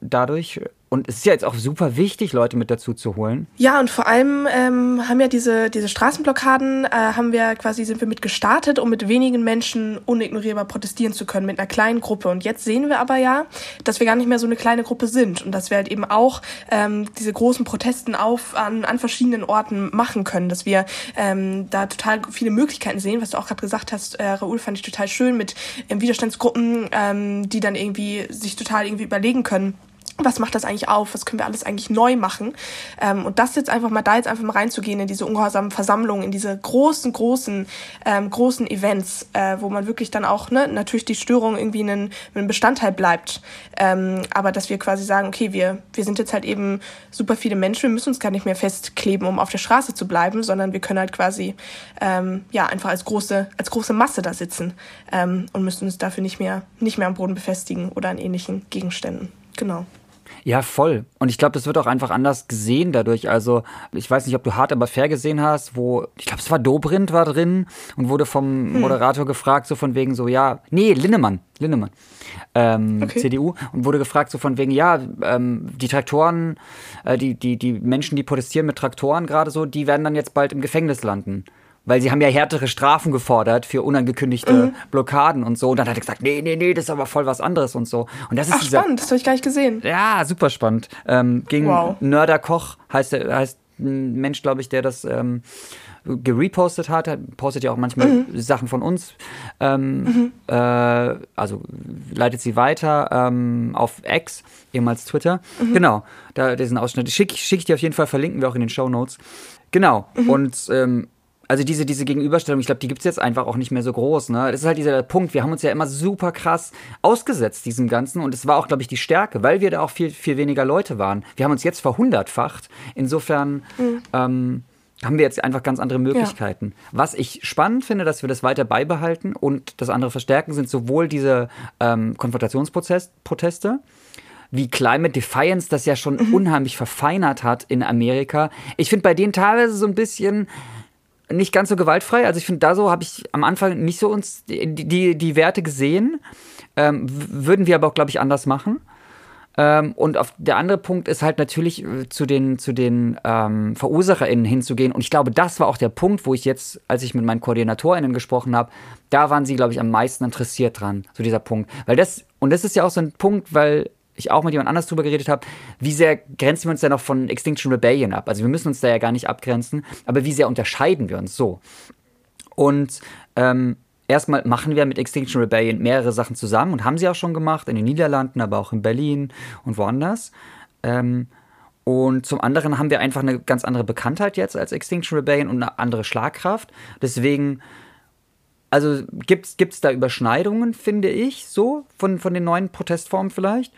dadurch. Und es ist ja jetzt auch super wichtig, Leute mit dazu zu holen. Ja, und vor allem ähm, haben ja diese, diese Straßenblockaden, äh, haben wir quasi, sind wir mit gestartet, um mit wenigen Menschen unignorierbar protestieren zu können, mit einer kleinen Gruppe. Und jetzt sehen wir aber ja, dass wir gar nicht mehr so eine kleine Gruppe sind und dass wir halt eben auch ähm, diese großen Protesten auf, an, an verschiedenen Orten machen können, dass wir ähm, da total viele Möglichkeiten sehen, was du auch gerade gesagt hast, äh, Raoul, fand ich total schön mit ähm, Widerstandsgruppen, ähm, die dann irgendwie sich total irgendwie überlegen können, was macht das eigentlich auf, was können wir alles eigentlich neu machen. Ähm, und das jetzt einfach mal, da jetzt einfach mal reinzugehen in diese ungehorsamen Versammlungen, in diese großen, großen, ähm, großen Events, äh, wo man wirklich dann auch, ne, natürlich die Störung irgendwie ein, ein Bestandteil bleibt. Ähm, aber dass wir quasi sagen, okay, wir, wir sind jetzt halt eben super viele Menschen, wir müssen uns gar nicht mehr festkleben, um auf der Straße zu bleiben, sondern wir können halt quasi, ähm, ja, einfach als große, als große Masse da sitzen ähm, und müssen uns dafür nicht mehr, nicht mehr am Boden befestigen oder an ähnlichen Gegenständen. Genau. Ja, voll. Und ich glaube, das wird auch einfach anders gesehen dadurch. Also, ich weiß nicht, ob du hart aber fair gesehen hast, wo, ich glaube, es war Dobrindt war drin und wurde vom hm. Moderator gefragt, so von wegen so, ja, nee, Linnemann, Linnemann, ähm, okay. CDU, und wurde gefragt, so von wegen, ja, ähm, die Traktoren, äh, die, die, die Menschen, die protestieren mit Traktoren gerade so, die werden dann jetzt bald im Gefängnis landen weil sie haben ja härtere Strafen gefordert für unangekündigte mhm. Blockaden und so. Und dann hat er gesagt, nee, nee, nee, das ist aber voll was anderes und so. Und das ist Ach, dieser, spannend, das habe ich gar nicht gesehen. Ja, super spannend. Ähm, gegen wow. Nörder Koch heißt, heißt ein Mensch, glaube ich, der das ähm, gerepostet hat, postet ja auch manchmal mhm. Sachen von uns, ähm, mhm. äh, also leitet sie weiter ähm, auf X, ehemals Twitter. Mhm. Genau, da diesen Ausschnitt schicke schick ich dir auf jeden Fall, verlinken wir auch in den Show Notes. Genau, mhm. und ähm, also diese, diese Gegenüberstellung, ich glaube, die gibt es jetzt einfach auch nicht mehr so groß. Ne? Das ist halt dieser Punkt, wir haben uns ja immer super krass ausgesetzt, diesem Ganzen. Und es war auch, glaube ich, die Stärke, weil wir da auch viel, viel weniger Leute waren. Wir haben uns jetzt verhundertfacht. Insofern mhm. ähm, haben wir jetzt einfach ganz andere Möglichkeiten. Ja. Was ich spannend finde, dass wir das weiter beibehalten und das andere verstärken, sind sowohl diese ähm, Konfrontationsproteste, wie Climate Defiance das ja schon mhm. unheimlich verfeinert hat in Amerika. Ich finde bei denen teilweise so ein bisschen nicht ganz so gewaltfrei. Also ich finde, da so habe ich am Anfang nicht so uns die, die, die Werte gesehen. Ähm, würden wir aber auch, glaube ich, anders machen. Ähm, und auf, der andere Punkt ist halt natürlich äh, zu den, zu den ähm, VerursacherInnen hinzugehen. Und ich glaube, das war auch der Punkt, wo ich jetzt, als ich mit meinen KoordinatorInnen gesprochen habe, da waren sie, glaube ich, am meisten interessiert dran, so dieser Punkt. Weil das, und das ist ja auch so ein Punkt, weil ich auch mit jemand anders drüber geredet habe, wie sehr grenzen wir uns denn noch von Extinction Rebellion ab? Also wir müssen uns da ja gar nicht abgrenzen, aber wie sehr unterscheiden wir uns so? Und ähm, erstmal machen wir mit Extinction Rebellion mehrere Sachen zusammen und haben sie auch schon gemacht, in den Niederlanden, aber auch in Berlin und woanders. Ähm, und zum anderen haben wir einfach eine ganz andere Bekanntheit jetzt als Extinction Rebellion und eine andere Schlagkraft. Deswegen, also gibt es da Überschneidungen, finde ich, so, von, von den neuen Protestformen vielleicht.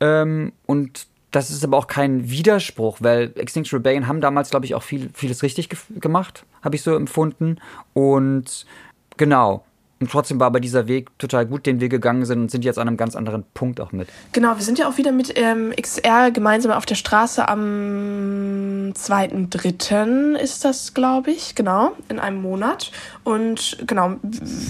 Ähm, und das ist aber auch kein Widerspruch, weil Extinction Rebellion haben damals, glaube ich, auch viel, vieles richtig ge gemacht, habe ich so empfunden. Und genau, und trotzdem war aber dieser Weg total gut, den wir gegangen sind und sind jetzt an einem ganz anderen Punkt auch mit. Genau, wir sind ja auch wieder mit ähm, XR gemeinsam auf der Straße am 2.3. ist das, glaube ich, genau, in einem Monat. Und genau,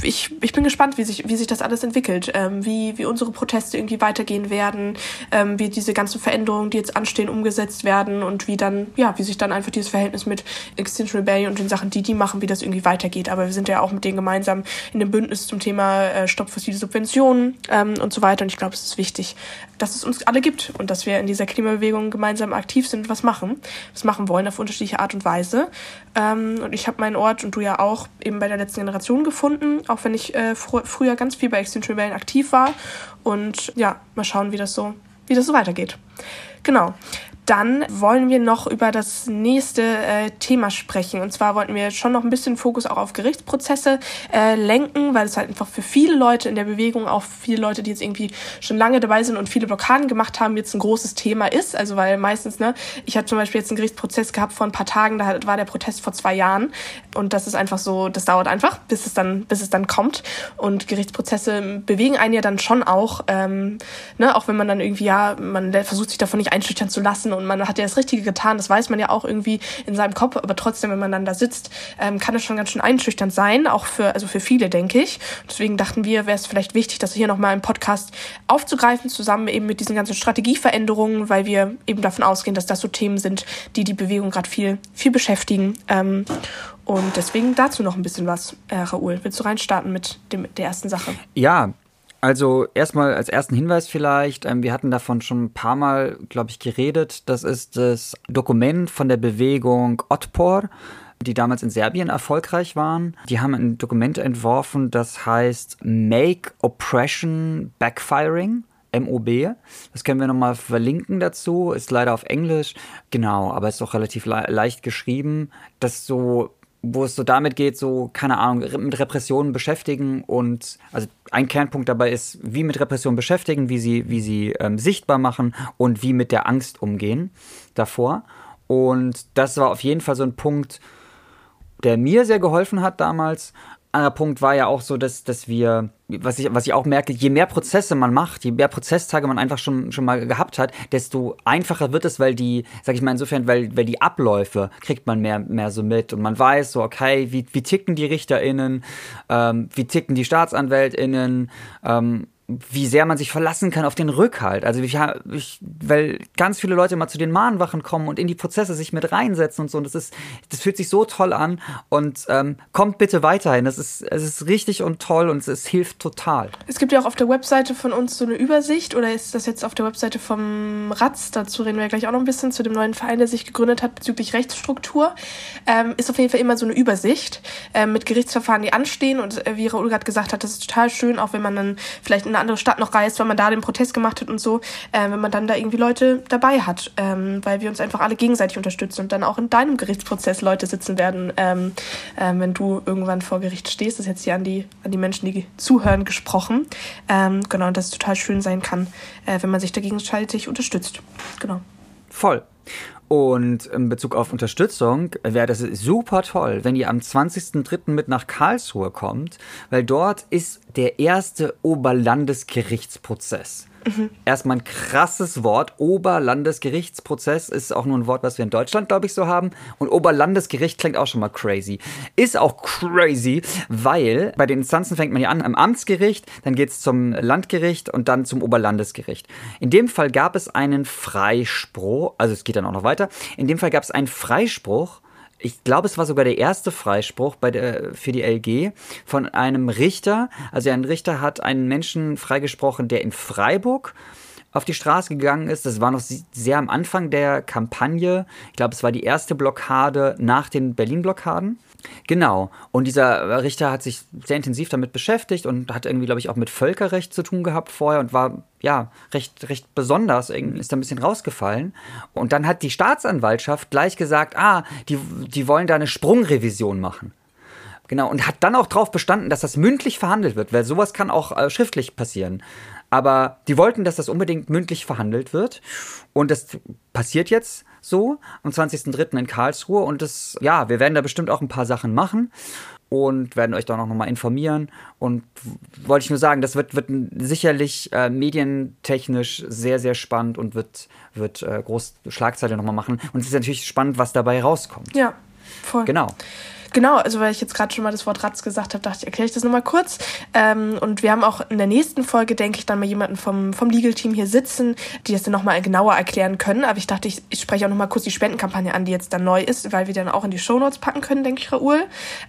ich, ich bin gespannt, wie sich, wie sich das alles entwickelt, ähm, wie, wie unsere Proteste irgendwie weitergehen werden, ähm, wie diese ganzen Veränderungen, die jetzt anstehen, umgesetzt werden und wie dann, ja, wie sich dann einfach dieses Verhältnis mit Extinction Rebellion und den Sachen, die die machen, wie das irgendwie weitergeht. Aber wir sind ja auch mit denen gemeinsam in dem Bündnis zum Thema äh, Stopp fossile Subventionen ähm, und so weiter. Und ich glaube, es ist wichtig, dass es uns alle gibt und dass wir in dieser Klimabewegung gemeinsam aktiv sind und was machen, was machen wollen auf unterschiedliche Art und Weise. Ähm, und ich habe meinen Ort und du ja auch eben bei der letzten Generation gefunden, auch wenn ich äh, fr früher ganz viel bei Extinction Rebellion aktiv war. Und ja, mal schauen, wie das so, wie das so weitergeht. Genau. Dann wollen wir noch über das nächste äh, Thema sprechen. Und zwar wollten wir schon noch ein bisschen Fokus auch auf Gerichtsprozesse äh, lenken, weil es halt einfach für viele Leute in der Bewegung, auch viele Leute, die jetzt irgendwie schon lange dabei sind und viele Blockaden gemacht haben, jetzt ein großes Thema ist. Also weil meistens, ne, ich habe zum Beispiel jetzt einen Gerichtsprozess gehabt vor ein paar Tagen, da war der Protest vor zwei Jahren. Und das ist einfach so, das dauert einfach, bis es dann, bis es dann kommt. Und Gerichtsprozesse bewegen einen ja dann schon auch, ähm, ne, auch wenn man dann irgendwie, ja, man versucht sich davon nicht einschüchtern zu lassen und man hat ja das Richtige getan, das weiß man ja auch irgendwie in seinem Kopf, aber trotzdem, wenn man dann da sitzt, ähm, kann es schon ganz schön einschüchternd sein, auch für, also für viele, denke ich. Deswegen dachten wir, wäre es vielleicht wichtig, das hier nochmal im Podcast aufzugreifen, zusammen eben mit diesen ganzen Strategieveränderungen, weil wir eben davon ausgehen, dass das so Themen sind, die die Bewegung gerade viel, viel beschäftigen. Ähm, und deswegen dazu noch ein bisschen was, äh, Raoul. Willst du reinstarten mit dem, der ersten Sache? Ja, also erstmal als ersten Hinweis vielleicht, ähm, wir hatten davon schon ein paar Mal, glaube ich, geredet. Das ist das Dokument von der Bewegung Otpor, die damals in Serbien erfolgreich waren. Die haben ein Dokument entworfen, das heißt Make Oppression Backfiring. MOB. Das können wir nochmal verlinken dazu. Ist leider auf Englisch. Genau, aber ist auch relativ le leicht geschrieben. Das so wo es so damit geht, so, keine Ahnung, mit Repressionen beschäftigen und also ein Kernpunkt dabei ist, wie mit Repressionen beschäftigen, wie sie, wie sie ähm, sichtbar machen und wie mit der Angst umgehen davor. Und das war auf jeden Fall so ein Punkt, der mir sehr geholfen hat damals, anderer Punkt war ja auch so, dass, dass wir, was ich, was ich auch merke, je mehr Prozesse man macht, je mehr Prozesstage man einfach schon, schon mal gehabt hat, desto einfacher wird es, weil die, sag ich mal insofern, weil, weil die Abläufe kriegt man mehr, mehr so mit. Und man weiß so, okay, wie, wie ticken die RichterInnen, ähm, wie ticken die StaatsanwältInnen, ähm, wie sehr man sich verlassen kann auf den Rückhalt. Also ich, ich, weil ganz viele Leute mal zu den Mahnwachen kommen und in die Prozesse sich mit reinsetzen und so. Und das ist, das fühlt sich so toll an. Und ähm, kommt bitte weiterhin. Das ist, es ist richtig und toll und es, hilft total. Es gibt ja auch auf der Webseite von uns so eine Übersicht oder ist das jetzt auf der Webseite vom Ratz? Dazu reden wir gleich auch noch ein bisschen zu dem neuen Verein, der sich gegründet hat bezüglich Rechtsstruktur. Ähm, ist auf jeden Fall immer so eine Übersicht äh, mit Gerichtsverfahren, die anstehen. Und äh, wie Raoul gerade gesagt hat, das ist total schön, auch wenn man dann vielleicht in einer andere Stadt noch reist, weil man da den Protest gemacht hat und so, äh, wenn man dann da irgendwie Leute dabei hat, ähm, weil wir uns einfach alle gegenseitig unterstützen und dann auch in deinem Gerichtsprozess Leute sitzen werden, ähm, äh, wenn du irgendwann vor Gericht stehst. Das ist jetzt hier an die, an die Menschen, die zuhören, gesprochen. Ähm, genau, und dass es total schön sein kann, äh, wenn man sich da gegenseitig unterstützt. Genau. Voll. Und in Bezug auf Unterstützung wäre das super toll, wenn ihr am 20.03. mit nach Karlsruhe kommt, weil dort ist der erste Oberlandesgerichtsprozess. Mhm. Erstmal ein krasses Wort. Oberlandesgerichtsprozess ist auch nur ein Wort, was wir in Deutschland, glaube ich, so haben. Und Oberlandesgericht klingt auch schon mal crazy. Ist auch crazy, weil bei den Instanzen fängt man ja an am Amtsgericht, dann geht es zum Landgericht und dann zum Oberlandesgericht. In dem Fall gab es einen Freispruch, also es geht dann auch noch weiter. In dem Fall gab es einen Freispruch ich glaube, es war sogar der erste Freispruch bei der, für die LG von einem Richter. Also ein Richter hat einen Menschen freigesprochen, der in Freiburg auf die Straße gegangen ist. Das war noch sehr am Anfang der Kampagne. Ich glaube, es war die erste Blockade nach den Berlin-Blockaden. Genau. Und dieser Richter hat sich sehr intensiv damit beschäftigt und hat irgendwie, glaube ich, auch mit Völkerrecht zu tun gehabt vorher und war ja recht, recht besonders, ist da ein bisschen rausgefallen. Und dann hat die Staatsanwaltschaft gleich gesagt, ah, die, die wollen da eine Sprungrevision machen. Genau, und hat dann auch darauf bestanden, dass das mündlich verhandelt wird, weil sowas kann auch äh, schriftlich passieren. Aber die wollten, dass das unbedingt mündlich verhandelt wird. Und das passiert jetzt so am 20.03. in Karlsruhe. Und das, ja, wir werden da bestimmt auch ein paar Sachen machen und werden euch da noch mal informieren. Und wollte ich nur sagen, das wird, wird sicherlich äh, medientechnisch sehr, sehr spannend und wird, wird äh, groß Schlagzeile noch mal machen. Und es ist natürlich spannend, was dabei rauskommt. Ja, voll. Genau. Genau, also weil ich jetzt gerade schon mal das Wort Ratz gesagt habe, dachte ich, erkläre ich das nochmal kurz. Ähm, und wir haben auch in der nächsten Folge, denke ich, dann mal jemanden vom, vom Legal-Team hier sitzen, die das dann nochmal genauer erklären können. Aber ich dachte, ich, ich spreche auch nochmal kurz die Spendenkampagne an, die jetzt dann neu ist, weil wir dann auch in die Shownotes packen können, denke ich, Raoul.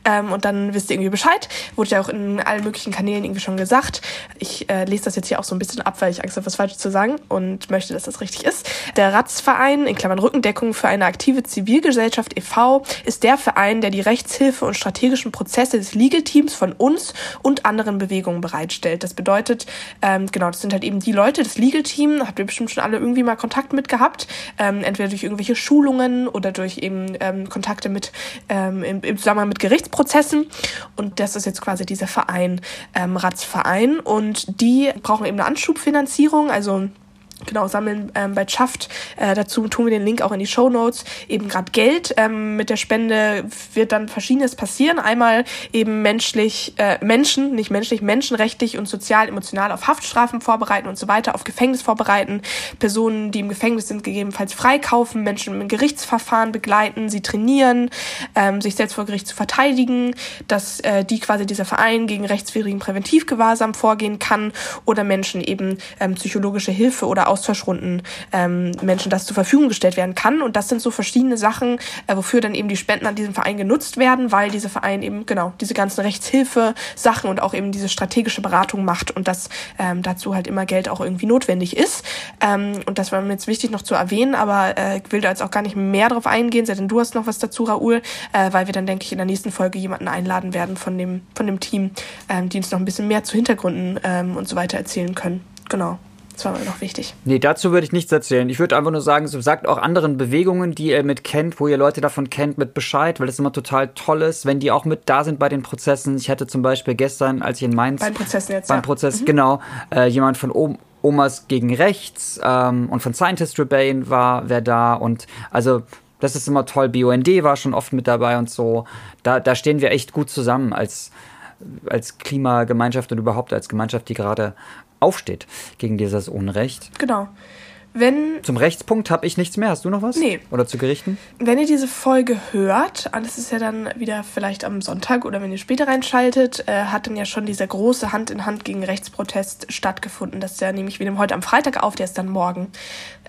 Ähm, und dann wisst ihr irgendwie Bescheid. Wurde ja auch in allen möglichen Kanälen irgendwie schon gesagt. Ich äh, lese das jetzt hier auch so ein bisschen ab, weil ich Angst habe, was Falsches zu sagen und möchte, dass das richtig ist. Der Ratz-Verein, in Klammern Rückendeckung für eine aktive Zivilgesellschaft e.V., ist der Verein, der die Rechtshilfe und strategischen Prozesse des Legal-Teams von uns und anderen Bewegungen bereitstellt. Das bedeutet, ähm, genau, das sind halt eben die Leute, das Legal-Team, habt ihr bestimmt schon alle irgendwie mal Kontakt mit gehabt, ähm, entweder durch irgendwelche Schulungen oder durch eben ähm, Kontakte mit ähm, im, im, Zusammenhang mit Gerichtsprozessen. Und das ist jetzt quasi dieser Verein, ähm, Ratsverein. Und die brauchen eben eine Anschubfinanzierung, also genau, sammeln ähm, bei Schaft. Äh, dazu tun wir den Link auch in die Show Notes. Eben gerade Geld. Ähm, mit der Spende wird dann Verschiedenes passieren. Einmal eben menschlich, äh, Menschen, nicht menschlich, menschenrechtlich und sozial, emotional auf Haftstrafen vorbereiten und so weiter, auf Gefängnis vorbereiten. Personen, die im Gefängnis sind, gegebenenfalls freikaufen, Menschen im Gerichtsverfahren begleiten, sie trainieren, ähm, sich selbst vor Gericht zu verteidigen, dass äh, die quasi dieser Verein gegen rechtswidrigen Präventivgewahrsam vorgehen kann oder Menschen eben ähm, psychologische Hilfe oder Austauschrunden ähm, Menschen das zur Verfügung gestellt werden kann. Und das sind so verschiedene Sachen, äh, wofür dann eben die Spenden an diesem Verein genutzt werden, weil dieser Verein eben genau diese ganzen Rechtshilfe-Sachen und auch eben diese strategische Beratung macht und dass ähm, dazu halt immer Geld auch irgendwie notwendig ist. Ähm, und das war mir jetzt wichtig noch zu erwähnen, aber äh, ich will da jetzt auch gar nicht mehr drauf eingehen, denn du hast noch was dazu, Raoul, äh, weil wir dann, denke ich, in der nächsten Folge jemanden einladen werden von dem, von dem Team, ähm, die uns noch ein bisschen mehr zu Hintergründen ähm, und so weiter erzählen können. Genau. Das war mir noch wichtig. Nee, dazu würde ich nichts erzählen. Ich würde einfach nur sagen, so sagt auch anderen Bewegungen, die ihr mit kennt, wo ihr Leute davon kennt, mit Bescheid, weil das immer total toll ist, wenn die auch mit da sind bei den Prozessen. Ich hatte zum Beispiel gestern, als ich in Mainz. Beim Prozess jetzt. Beim ja. Prozess, mhm. genau. Äh, jemand von oben. Omas gegen Rechts ähm, und von Scientist Rebellion war wer da und also das ist immer toll. BUND war schon oft mit dabei und so. Da, da stehen wir echt gut zusammen als, als Klimagemeinschaft und überhaupt als Gemeinschaft, die gerade aufsteht gegen dieses Unrecht. Genau. Wenn Zum Rechtspunkt habe ich nichts mehr. Hast du noch was? Nee. Oder zu Gerichten? Wenn ihr diese Folge hört, das ist ja dann wieder vielleicht am Sonntag oder wenn ihr später reinschaltet, äh, hat dann ja schon dieser große Hand in Hand gegen Rechtsprotest stattgefunden. Das ist ja nämlich, wir nehmen heute am Freitag auf, der ist dann morgen.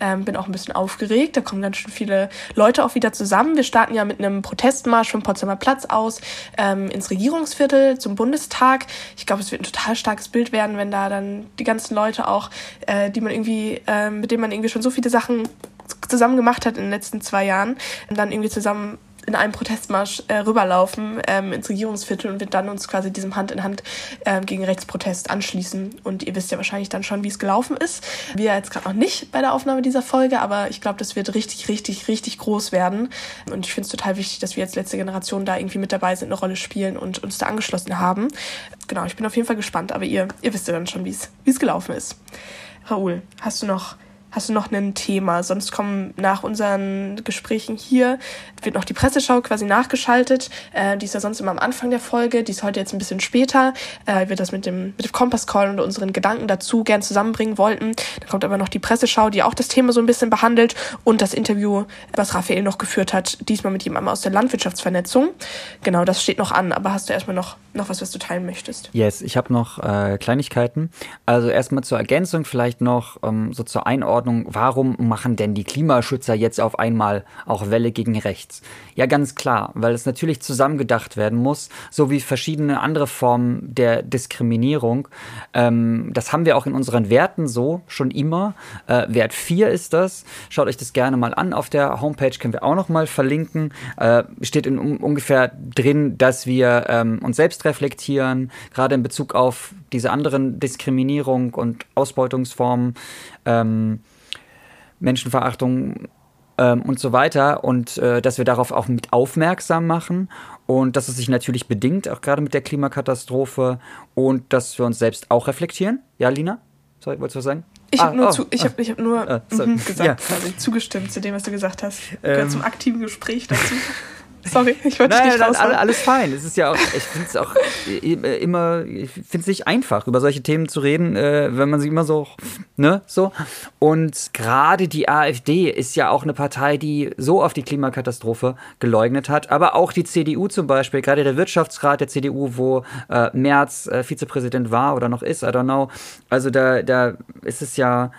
Ähm, bin auch ein bisschen aufgeregt. Da kommen ganz schön viele Leute auch wieder zusammen. Wir starten ja mit einem Protestmarsch vom Potsdamer Platz aus ähm, ins Regierungsviertel zum Bundestag. Ich glaube, es wird ein total starkes Bild werden, wenn da dann die ganzen Leute auch, äh, die man irgendwie, äh, mit denen man irgendwie schon so viele Sachen zusammen gemacht hat in den letzten zwei Jahren, dann irgendwie zusammen in einem Protestmarsch äh, rüberlaufen ähm, ins Regierungsviertel und wir dann uns quasi diesem Hand in Hand ähm, gegen Rechtsprotest anschließen. Und ihr wisst ja wahrscheinlich dann schon, wie es gelaufen ist. Wir jetzt gerade noch nicht bei der Aufnahme dieser Folge, aber ich glaube, das wird richtig, richtig, richtig groß werden. Und ich finde es total wichtig, dass wir als letzte Generation da irgendwie mit dabei sind, eine Rolle spielen und uns da angeschlossen haben. Genau, ich bin auf jeden Fall gespannt, aber ihr, ihr wisst ja dann schon, wie es gelaufen ist. Raoul, hast du noch Hast du noch ein Thema? Sonst kommen nach unseren Gesprächen hier, wird noch die Presseschau quasi nachgeschaltet. Äh, die ist ja sonst immer am Anfang der Folge, die ist heute jetzt ein bisschen später. Äh, wir das mit dem, mit dem Kompass-Call und unseren Gedanken dazu gern zusammenbringen wollten. Dann kommt aber noch die Presseschau, die auch das Thema so ein bisschen behandelt und das Interview, was Raphael noch geführt hat, diesmal mit jemandem aus der Landwirtschaftsvernetzung. Genau, das steht noch an, aber hast du erstmal noch, noch was, was du teilen möchtest? Yes, ich habe noch äh, Kleinigkeiten. Also erstmal zur Ergänzung vielleicht noch ähm, so zur Einordnung Einordnung, warum machen denn die Klimaschützer jetzt auf einmal auch Welle gegen rechts? Ja, ganz klar, weil es natürlich zusammengedacht werden muss, so wie verschiedene andere Formen der Diskriminierung. Ähm, das haben wir auch in unseren Werten so schon immer. Äh, Wert 4 ist das. Schaut euch das gerne mal an. Auf der Homepage können wir auch noch mal verlinken. Äh, steht in um, ungefähr drin, dass wir ähm, uns selbst reflektieren, gerade in Bezug auf diese anderen Diskriminierung und Ausbeutungsformen, ähm, Menschenverachtung ähm, und so weiter und äh, dass wir darauf auch mit aufmerksam machen und dass es sich natürlich bedingt, auch gerade mit der Klimakatastrophe und dass wir uns selbst auch reflektieren. Ja, Lina? Sorry, wolltest du was sagen? Ich Ah, habe nur, oh, zu, ich hab, ich hab nur Ah, mhm gesagt, Ja. quasi, zugestimmt zu dem, was du gesagt hast. Ähm. Zum aktiven Gespräch dazu. Sorry, ich wollte dich Nein, nicht nein, alle- alles fein. Es ist ja auch, ich finde es auch immer, ich finde es nicht einfach, über solche Themen zu reden, äh, wenn man sie immer so, ne, so. Und gerade die AfD ist ja auch eine Partei, die so auf die Klimakatastrophe geleugnet hat. Aber auch die CDU zum Beispiel, gerade der Wirtschaftsrat der CDU, wo äh, Merz äh, Vizepräsident war oder noch ist, I don't know. Also da, da ist es ja,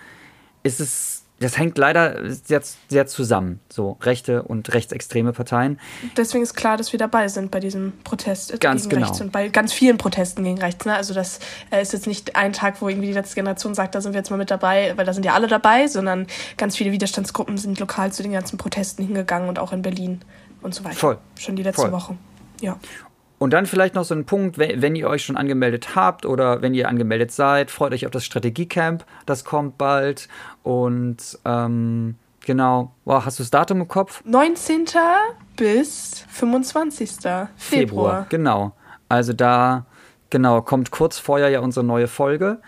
ist es, das hängt leider sehr, sehr zusammen, so rechte und rechtsextreme Parteien. Deswegen ist klar, dass wir dabei sind bei diesem Protest äh, Ganz gegen genau. rechts und bei ganz vielen Protesten gegen rechts. Ne? Also das äh, ist jetzt nicht ein Tag, wo irgendwie die letzte Generation sagt, da sind wir jetzt mal mit dabei, weil da sind ja alle dabei, sondern ganz viele Widerstandsgruppen sind lokal zu den ganzen Protesten hingegangen und auch in Berlin und so weiter. Voll. Schon die letzte Voll. Woche. Ja. Und dann vielleicht noch so ein Punkt, wenn, wenn ihr euch schon angemeldet habt oder wenn ihr angemeldet seid, freut euch auf das Strategiecamp, das kommt bald. Und ähm, genau, wow, hast du das Datum im Kopf? 19. bis 25. Februar. Genau. Also da, genau, kommt kurz vorher ja unsere neue Folge.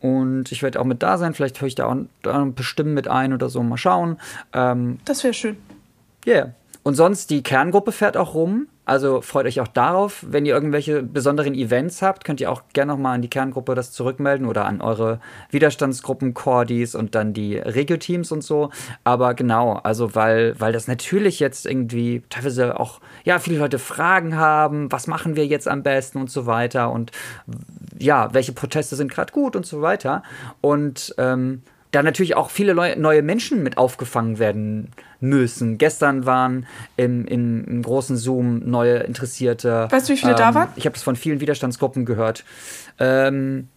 Und ich werde auch mit da sein. Vielleicht höre ich da auch bestimmt mit ein oder so. Mal schauen. Ähm, Das wäre schön. Yeah. Und sonst, die Kerngruppe fährt auch rum. Also freut euch auch darauf. Wenn ihr irgendwelche besonderen Events habt, könnt ihr auch gerne nochmal an die Kerngruppe das zurückmelden oder an eure Widerstandsgruppen, Cordis und dann die Regio-Teams und so. Aber genau, also weil, weil das natürlich jetzt irgendwie teilweise auch, ja, viele Leute Fragen haben, was machen wir jetzt am besten und so weiter und ja, welche Proteste sind gerade gut und so weiter. Und ähm, da natürlich auch viele neue Menschen mit aufgefangen werden müssen. Gestern waren im, im, im großen Zoom neue Interessierte. Weißt du, wie viele da waren? Ich habe das von vielen Widerstandsgruppen gehört. Ähm,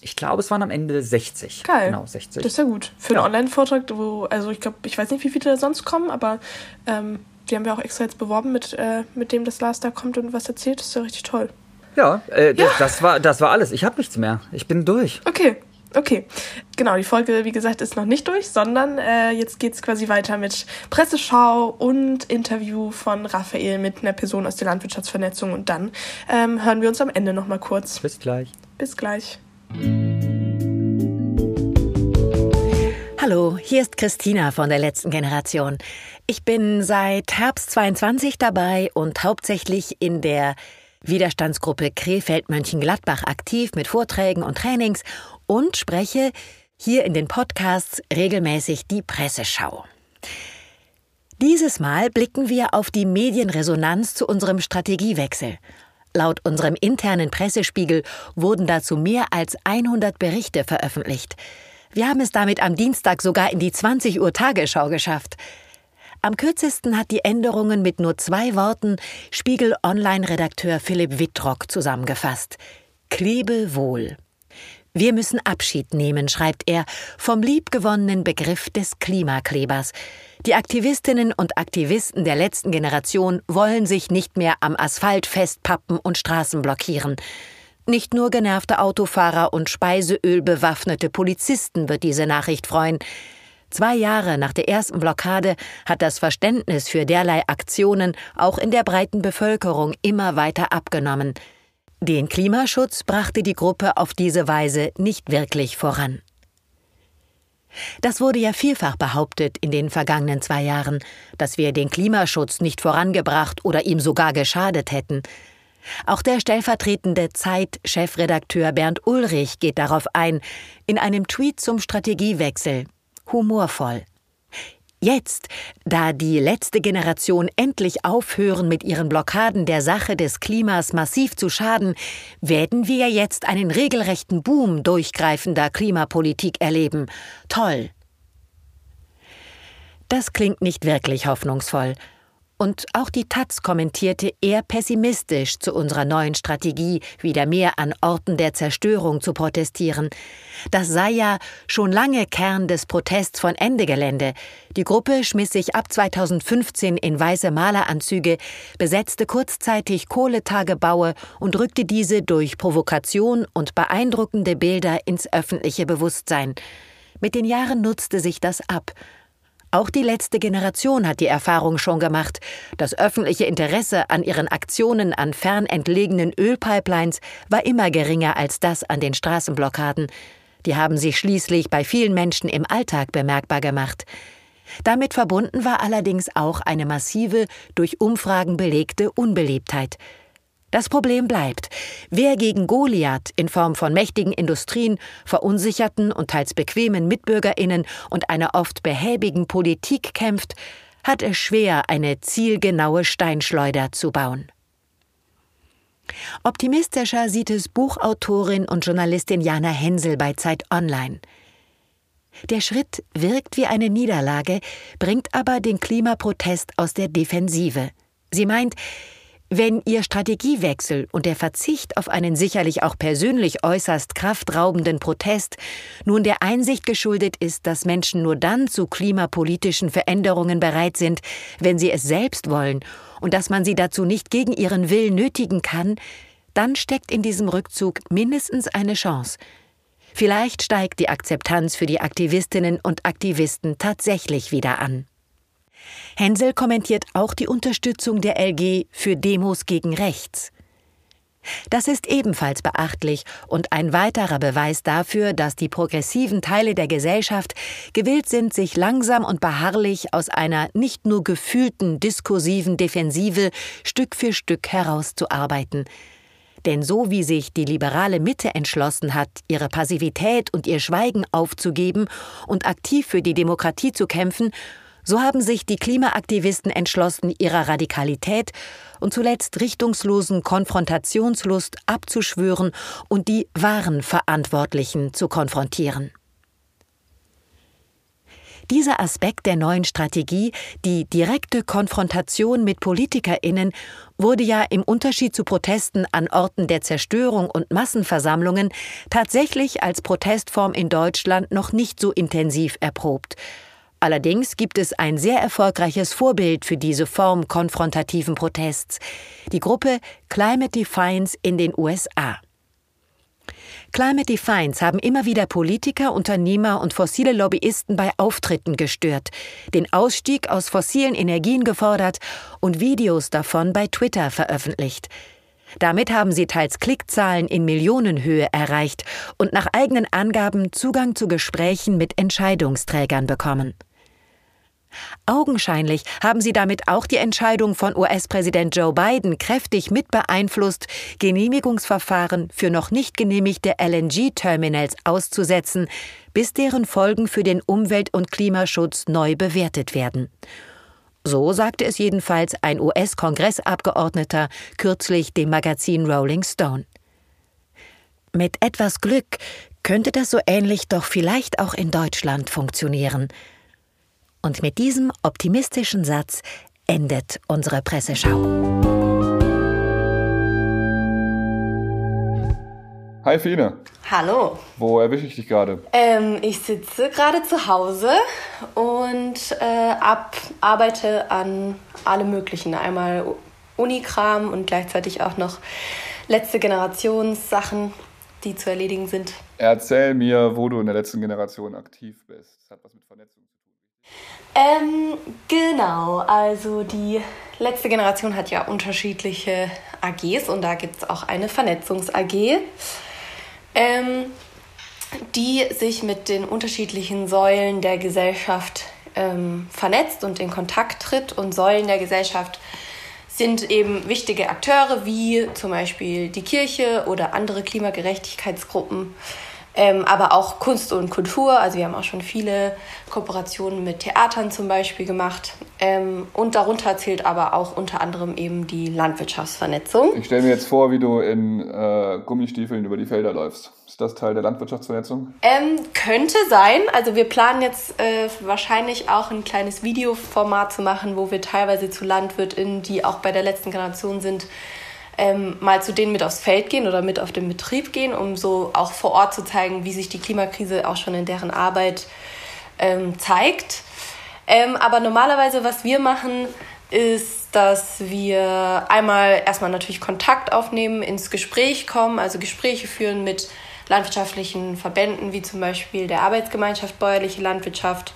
ich glaube, es waren am Ende 60. Geil. Genau, 60. Das ist ja gut. Für Ja. einen Online-Vortrag, wo, also ich glaube, ich weiß nicht, wie viele da sonst kommen, aber ähm, die haben wir auch extra jetzt beworben, mit, äh, mit dem das Lars da kommt und was erzählt. Das ist ja richtig toll. ja, äh, Ja. Das, das, war, das war alles. Ich habe nichts mehr. Ich bin durch. Okay, okay. Genau, die Folge, wie gesagt, ist noch nicht durch, sondern äh, jetzt geht's quasi weiter mit Presseschau und Interview von Raphael mit einer Person aus der Landwirtschaftsvernetzung und dann ähm, hören wir uns am Ende nochmal kurz. Bis gleich. Bis gleich. Hallo, hier ist Christina von der letzten Generation. Ich bin seit Herbst 22 dabei und hauptsächlich in der Widerstandsgruppe Krefeld-Mönchengladbach aktiv mit Vorträgen und Trainings und spreche hier in den Podcasts regelmäßig die Presseschau. Dieses Mal blicken wir auf die Medienresonanz zu unserem Strategiewechsel. Laut unserem internen Pressespiegel wurden dazu mehr als 100 Berichte veröffentlicht. Wir haben es damit am Dienstag sogar in die 20 Uhr Tagesschau geschafft. Am kürzesten hat die Änderungen mit nur zwei Worten Spiegel Online-Redakteur Philipp Wittrock zusammengefasst. Klebe wohl. Wir müssen Abschied nehmen, schreibt er, vom liebgewonnenen Begriff des Klimaklebers. Die Aktivistinnen und Aktivisten der letzten Generation wollen sich nicht mehr am Asphalt festpappen und Straßen blockieren. Nicht nur genervte Autofahrer und speiseölbewaffnete Polizisten wird diese Nachricht freuen. Zwei Jahre nach der ersten Blockade hat das Verständnis für derlei Aktionen auch in der breiten Bevölkerung immer weiter abgenommen. Den Klimaschutz brachte die Gruppe auf diese Weise nicht wirklich voran. Das wurde ja vielfach behauptet in den vergangenen zwei Jahren, dass wir den Klimaschutz nicht vorangebracht oder ihm sogar geschadet hätten. Auch der stellvertretende Zeit-Chefredakteur Bernd Ulrich geht darauf ein, in einem Tweet zum Strategiewechsel. Humorvoll. Jetzt, da die letzte Generation endlich aufhören, mit ihren Blockaden der Sache des Klimas massiv zu schaden, werden wir jetzt einen regelrechten Boom durchgreifender Klimapolitik erleben. Toll. Das klingt nicht wirklich hoffnungsvoll. Und auch die Taz kommentierte eher pessimistisch zu unserer neuen Strategie, wieder mehr an Orten der Zerstörung zu protestieren. Das sei ja schon lange Kern des Protests von Ende Gelände. Die Gruppe schmiss sich ab 2015 in weiße Maleranzüge, besetzte kurzzeitig Kohletagebaue und rückte diese durch Provokation und beeindruckende Bilder ins öffentliche Bewusstsein. Mit den Jahren nutzte sich das ab. Auch die letzte Generation hat die Erfahrung schon gemacht. Das öffentliche Interesse an ihren Aktionen an fernentlegenen Ölpipelines war immer geringer als das an den Straßenblockaden. Die haben sich schließlich bei vielen Menschen im Alltag bemerkbar gemacht. Damit verbunden war allerdings auch eine massive, durch Umfragen belegte Unbeliebtheit. Das Problem bleibt. Wer gegen Goliath in Form von mächtigen Industrien, verunsicherten und teils bequemen Mitbürgerinnen und einer oft behäbigen Politik kämpft, hat es schwer, eine zielgenaue Steinschleuder zu bauen. Optimistischer sieht es Buchautorin und Journalistin Jana Hensel bei Zeit Online. Der Schritt wirkt wie eine Niederlage, bringt aber den Klimaprotest aus der Defensive. Sie meint, wenn Ihr Strategiewechsel und der Verzicht auf einen sicherlich auch persönlich äußerst kraftraubenden Protest nun der Einsicht geschuldet ist, dass Menschen nur dann zu klimapolitischen Veränderungen bereit sind, wenn sie es selbst wollen und dass man sie dazu nicht gegen ihren Willen nötigen kann, dann steckt in diesem Rückzug mindestens eine Chance. Vielleicht steigt die Akzeptanz für die Aktivistinnen und Aktivisten tatsächlich wieder an. Hensel kommentiert auch die Unterstützung der LG für Demos gegen rechts. Das ist ebenfalls beachtlich und ein weiterer Beweis dafür, dass die progressiven Teile der Gesellschaft gewillt sind, sich langsam und beharrlich aus einer nicht nur gefühlten diskursiven Defensive Stück für Stück herauszuarbeiten. Denn so wie sich die liberale Mitte entschlossen hat, ihre Passivität und ihr Schweigen aufzugeben und aktiv für die Demokratie zu kämpfen, so haben sich die Klimaaktivisten entschlossen, ihrer Radikalität und zuletzt richtungslosen Konfrontationslust abzuschwören und die wahren Verantwortlichen zu konfrontieren. Dieser Aspekt der neuen Strategie, die direkte Konfrontation mit Politikerinnen, wurde ja im Unterschied zu Protesten an Orten der Zerstörung und Massenversammlungen tatsächlich als Protestform in Deutschland noch nicht so intensiv erprobt. Allerdings gibt es ein sehr erfolgreiches Vorbild für diese Form konfrontativen Protests, die Gruppe Climate Defiance in den USA. Climate Defiance haben immer wieder Politiker, Unternehmer und fossile Lobbyisten bei Auftritten gestört, den Ausstieg aus fossilen Energien gefordert und Videos davon bei Twitter veröffentlicht. Damit haben sie teils Klickzahlen in Millionenhöhe erreicht und nach eigenen Angaben Zugang zu Gesprächen mit Entscheidungsträgern bekommen. Augenscheinlich haben sie damit auch die Entscheidung von US-Präsident Joe Biden kräftig mit beeinflusst, Genehmigungsverfahren für noch nicht genehmigte LNG-Terminals auszusetzen, bis deren Folgen für den Umwelt- und Klimaschutz neu bewertet werden. So sagte es jedenfalls ein US-Kongressabgeordneter kürzlich dem Magazin Rolling Stone. Mit etwas Glück könnte das so ähnlich doch vielleicht auch in Deutschland funktionieren. Und mit diesem optimistischen Satz endet unsere Presseschau. Hi Fine. Hallo. Wo erwische ich dich gerade? Ähm, ich sitze gerade zu Hause und äh, ab, arbeite an allem Möglichen. Einmal Unikram und gleichzeitig auch noch letzte Generationssachen, die zu erledigen sind. Erzähl mir, wo du in der letzten Generation aktiv bist. Das hat was mit Vernetzung ähm, genau, also die letzte Generation hat ja unterschiedliche AGs und da gibt es auch eine Vernetzungs-AG, ähm, die sich mit den unterschiedlichen Säulen der Gesellschaft ähm, vernetzt und in Kontakt tritt. Und Säulen der Gesellschaft sind eben wichtige Akteure wie zum Beispiel die Kirche oder andere Klimagerechtigkeitsgruppen ähm, aber auch Kunst und Kultur. Also wir haben auch schon viele Kooperationen mit Theatern zum Beispiel gemacht. Ähm, und darunter zählt aber auch unter anderem eben die Landwirtschaftsvernetzung. Ich stelle mir jetzt vor, wie du in äh, Gummistiefeln über die Felder läufst. Ist das Teil der Landwirtschaftsvernetzung? Ähm, könnte sein. Also wir planen jetzt äh, wahrscheinlich auch ein kleines Videoformat zu machen, wo wir teilweise zu LandwirtInnen, die auch bei der letzten Generation sind, ähm, mal zu denen mit aufs Feld gehen oder mit auf den Betrieb gehen, um so auch vor Ort zu zeigen, wie sich die Klimakrise auch schon in deren Arbeit ähm, zeigt. Ähm, aber normalerweise, was wir machen, ist, dass wir einmal erstmal natürlich Kontakt aufnehmen, ins Gespräch kommen, also Gespräche führen mit landwirtschaftlichen Verbänden, wie zum Beispiel der Arbeitsgemeinschaft Bäuerliche Landwirtschaft,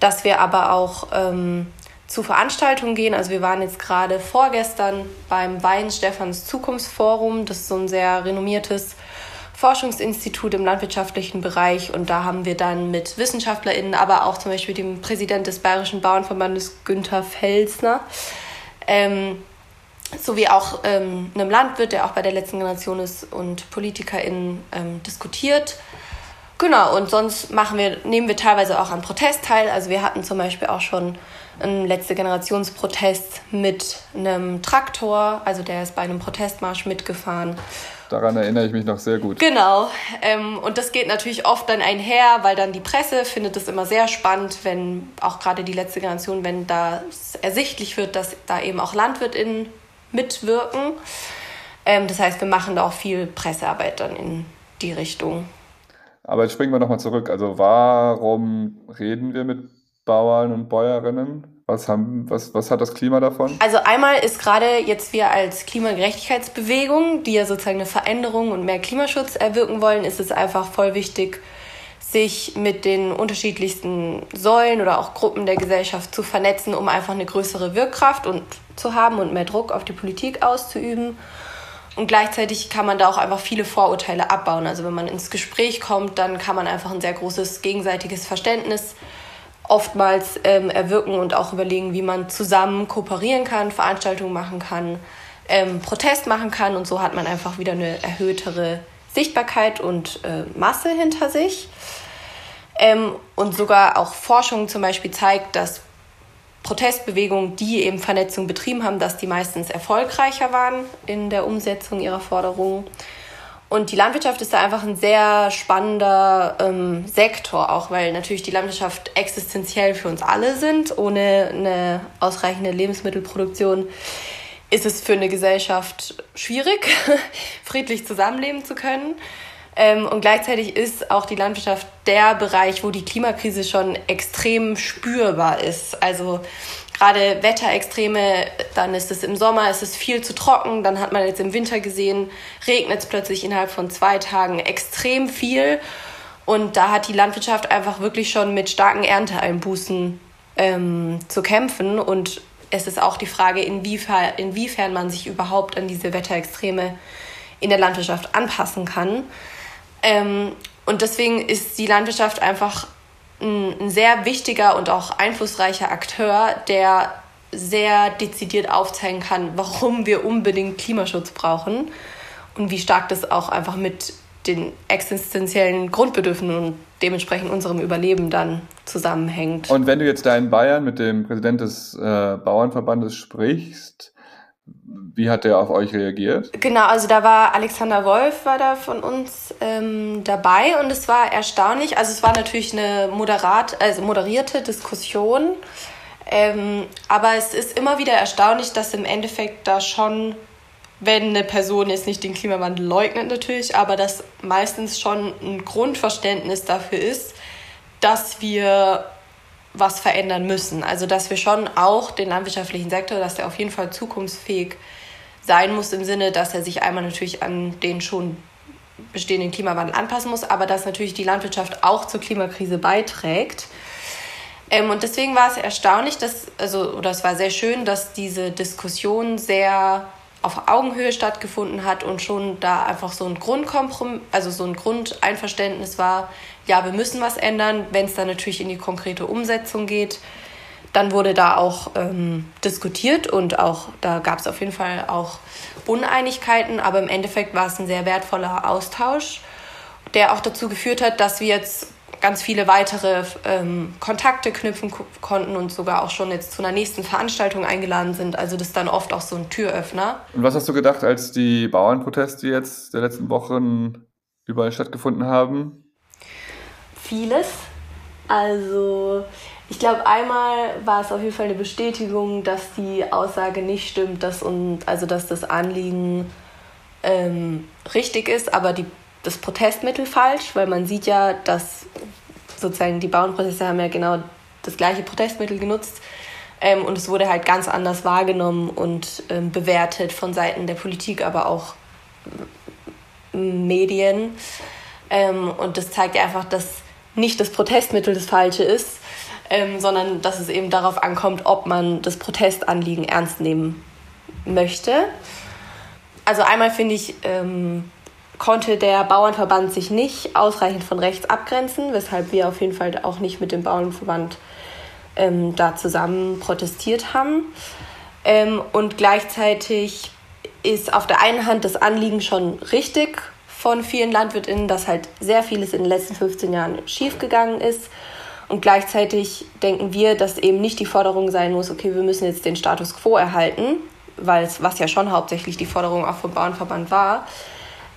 dass wir aber auch ähm, zu Veranstaltungen gehen. Also wir waren jetzt gerade vorgestern beim Wein Stephans Zukunftsforum. Das ist so ein sehr renommiertes Forschungsinstitut im landwirtschaftlichen Bereich. Und da haben wir dann mit WissenschaftlerInnen, aber auch zum Beispiel dem Präsident des Bayerischen Bauernverbandes Günther Felsner, ähm, sowie auch ähm, einem Landwirt, der auch bei der letzten Generation ist, und PolitikerInnen ähm, diskutiert. Genau, und sonst machen wir, nehmen wir teilweise auch an Protest teil. Also wir hatten zum Beispiel auch schon einen letzte Generationsprotest mit einem Traktor, also der ist bei einem Protestmarsch mitgefahren. Daran erinnere ich mich noch sehr gut. Genau. Ähm, und das geht natürlich oft dann einher, weil dann die Presse findet es immer sehr spannend, wenn auch gerade die letzte Generation, wenn da ersichtlich wird, dass da eben auch LandwirtInnen mitwirken. Ähm, das heißt, wir machen da auch viel Pressearbeit dann in die Richtung. Aber jetzt springen wir nochmal zurück. Also warum reden wir mit Bauern und Bäuerinnen? Was, haben, was, was hat das Klima davon? Also einmal ist gerade jetzt wir als Klimagerechtigkeitsbewegung, die ja sozusagen eine Veränderung und mehr Klimaschutz erwirken wollen, ist es einfach voll wichtig, sich mit den unterschiedlichsten Säulen oder auch Gruppen der Gesellschaft zu vernetzen, um einfach eine größere Wirkkraft und zu haben und mehr Druck auf die Politik auszuüben. Und gleichzeitig kann man da auch einfach viele Vorurteile abbauen. Also wenn man ins Gespräch kommt, dann kann man einfach ein sehr großes gegenseitiges Verständnis oftmals ähm, erwirken und auch überlegen, wie man zusammen kooperieren kann, Veranstaltungen machen kann, ähm, Protest machen kann. Und so hat man einfach wieder eine erhöhtere Sichtbarkeit und äh, Masse hinter sich. Ähm, und sogar auch Forschung zum Beispiel zeigt, dass Protestbewegungen, die eben Vernetzung betrieben haben, dass die meistens erfolgreicher waren in der Umsetzung ihrer Forderungen. Und die Landwirtschaft ist da einfach ein sehr spannender ähm, Sektor, auch weil natürlich die Landwirtschaft existenziell für uns alle sind. Ohne eine ausreichende Lebensmittelproduktion ist es für eine Gesellschaft schwierig, friedlich zusammenleben zu können. Ähm, und gleichzeitig ist auch die Landwirtschaft der Bereich, wo die Klimakrise schon extrem spürbar ist. Also gerade Wetterextreme, dann ist es im Sommer, ist es viel zu trocken, dann hat man jetzt im Winter gesehen, regnet es plötzlich innerhalb von zwei Tagen extrem viel. Und da hat die Landwirtschaft einfach wirklich schon mit starken Ernteeinbußen ähm, zu kämpfen. Und es ist auch die Frage, inwiefern, inwiefern man sich überhaupt an diese Wetterextreme in der Landwirtschaft anpassen kann. Ähm, und deswegen ist die Landwirtschaft einfach ein, ein sehr wichtiger und auch einflussreicher Akteur, der sehr dezidiert aufzeigen kann, warum wir unbedingt Klimaschutz brauchen und wie stark das auch einfach mit den existenziellen Grundbedürfnissen und dementsprechend unserem Überleben dann zusammenhängt. Und wenn du jetzt da in Bayern mit dem Präsident des äh, Bauernverbandes sprichst, wie hat der auf euch reagiert? Genau, also da war Alexander Wolf war da von uns ähm, dabei und es war erstaunlich. Also es war natürlich eine moderat, also moderierte Diskussion, ähm, aber es ist immer wieder erstaunlich, dass im Endeffekt da schon, wenn eine Person jetzt nicht den Klimawandel leugnet natürlich, aber dass meistens schon ein Grundverständnis dafür ist, dass wir was verändern müssen. Also dass wir schon auch den landwirtschaftlichen Sektor, dass der auf jeden Fall zukunftsfähig sein muss im Sinne, dass er sich einmal natürlich an den schon bestehenden Klimawandel anpassen muss, aber dass natürlich die Landwirtschaft auch zur Klimakrise beiträgt. Ähm, und deswegen war es erstaunlich, dass, also, oder es war sehr schön, dass diese Diskussion sehr auf Augenhöhe stattgefunden hat und schon da einfach so ein Grundkompromiss, also so ein Grundeinverständnis war, ja, wir müssen was ändern, wenn es dann natürlich in die konkrete Umsetzung geht. Dann wurde da auch ähm, diskutiert und auch da gab es auf jeden Fall auch Uneinigkeiten, aber im Endeffekt war es ein sehr wertvoller Austausch. der auch dazu geführt hat, dass wir jetzt ganz viele weitere ähm, Kontakte knüpfen konnten und sogar auch schon jetzt zu einer nächsten Veranstaltung eingeladen sind. Also das ist dann oft auch so ein Türöffner. Und was hast du gedacht, als die Bauernproteste jetzt der letzten Wochen überall stattgefunden haben? Vieles. Also ich glaube, einmal war es auf jeden Fall eine Bestätigung, dass die Aussage nicht stimmt, dass, und, also dass das Anliegen ähm, richtig ist, aber die das Protestmittel falsch, weil man sieht ja, dass sozusagen die Bauernproteste haben ja genau das gleiche Protestmittel genutzt ähm, und es wurde halt ganz anders wahrgenommen und ähm, bewertet von Seiten der Politik, aber auch Medien. Ähm, und das zeigt ja einfach, dass nicht das Protestmittel das falsche ist, ähm, sondern dass es eben darauf ankommt, ob man das Protestanliegen ernst nehmen möchte. Also einmal finde ich, ähm, konnte der Bauernverband sich nicht ausreichend von rechts abgrenzen, weshalb wir auf jeden Fall auch nicht mit dem Bauernverband ähm, da zusammen protestiert haben. Ähm, und gleichzeitig ist auf der einen Hand das Anliegen schon richtig von vielen LandwirtInnen, dass halt sehr vieles in den letzten 15 Jahren schiefgegangen ist. Und gleichzeitig denken wir, dass eben nicht die Forderung sein muss, okay, wir müssen jetzt den Status quo erhalten, weil es, was ja schon hauptsächlich die Forderung auch vom Bauernverband war,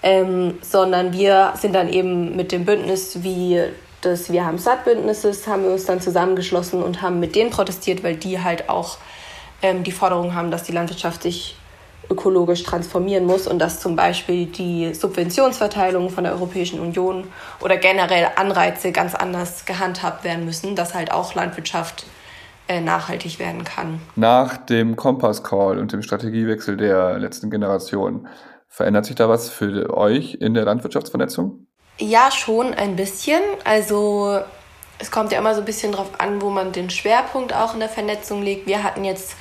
ähm, sondern wir sind dann eben mit dem Bündnis wie des Wir haben satt Bündnisses, haben wir uns dann zusammengeschlossen und haben mit denen protestiert, weil die halt auch ähm, die Forderung haben, dass die Landwirtschaft sich ökologisch transformieren muss und dass zum Beispiel die Subventionsverteilung von der Europäischen Union oder generell Anreize ganz anders gehandhabt werden müssen, dass halt auch Landwirtschaft äh, nachhaltig werden kann. Nach dem Kompass-Call und dem Strategiewechsel der letzten Generation Verändert sich da was für euch in der Landwirtschaftsvernetzung? Ja, schon ein bisschen. Also es kommt ja immer so ein bisschen drauf an, wo man den Schwerpunkt auch in der Vernetzung legt. Wir hatten jetzt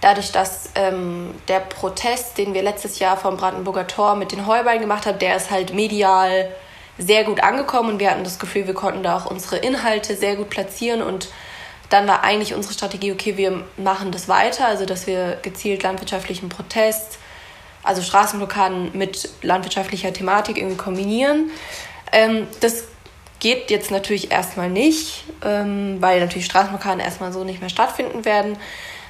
dadurch, dass ähm, der Protest, den wir letztes Jahr vom Brandenburger Tor mit den Heuballen gemacht haben, der ist halt medial sehr gut angekommen und wir hatten das Gefühl, wir konnten da auch unsere Inhalte sehr gut platzieren und dann war eigentlich unsere Strategie, okay, wir machen das weiter, also dass wir gezielt landwirtschaftlichen Protest also Straßenblockaden mit landwirtschaftlicher Thematik irgendwie kombinieren. Ähm, das geht jetzt natürlich erstmal nicht, ähm, weil natürlich Straßenblockaden erstmal so nicht mehr stattfinden werden,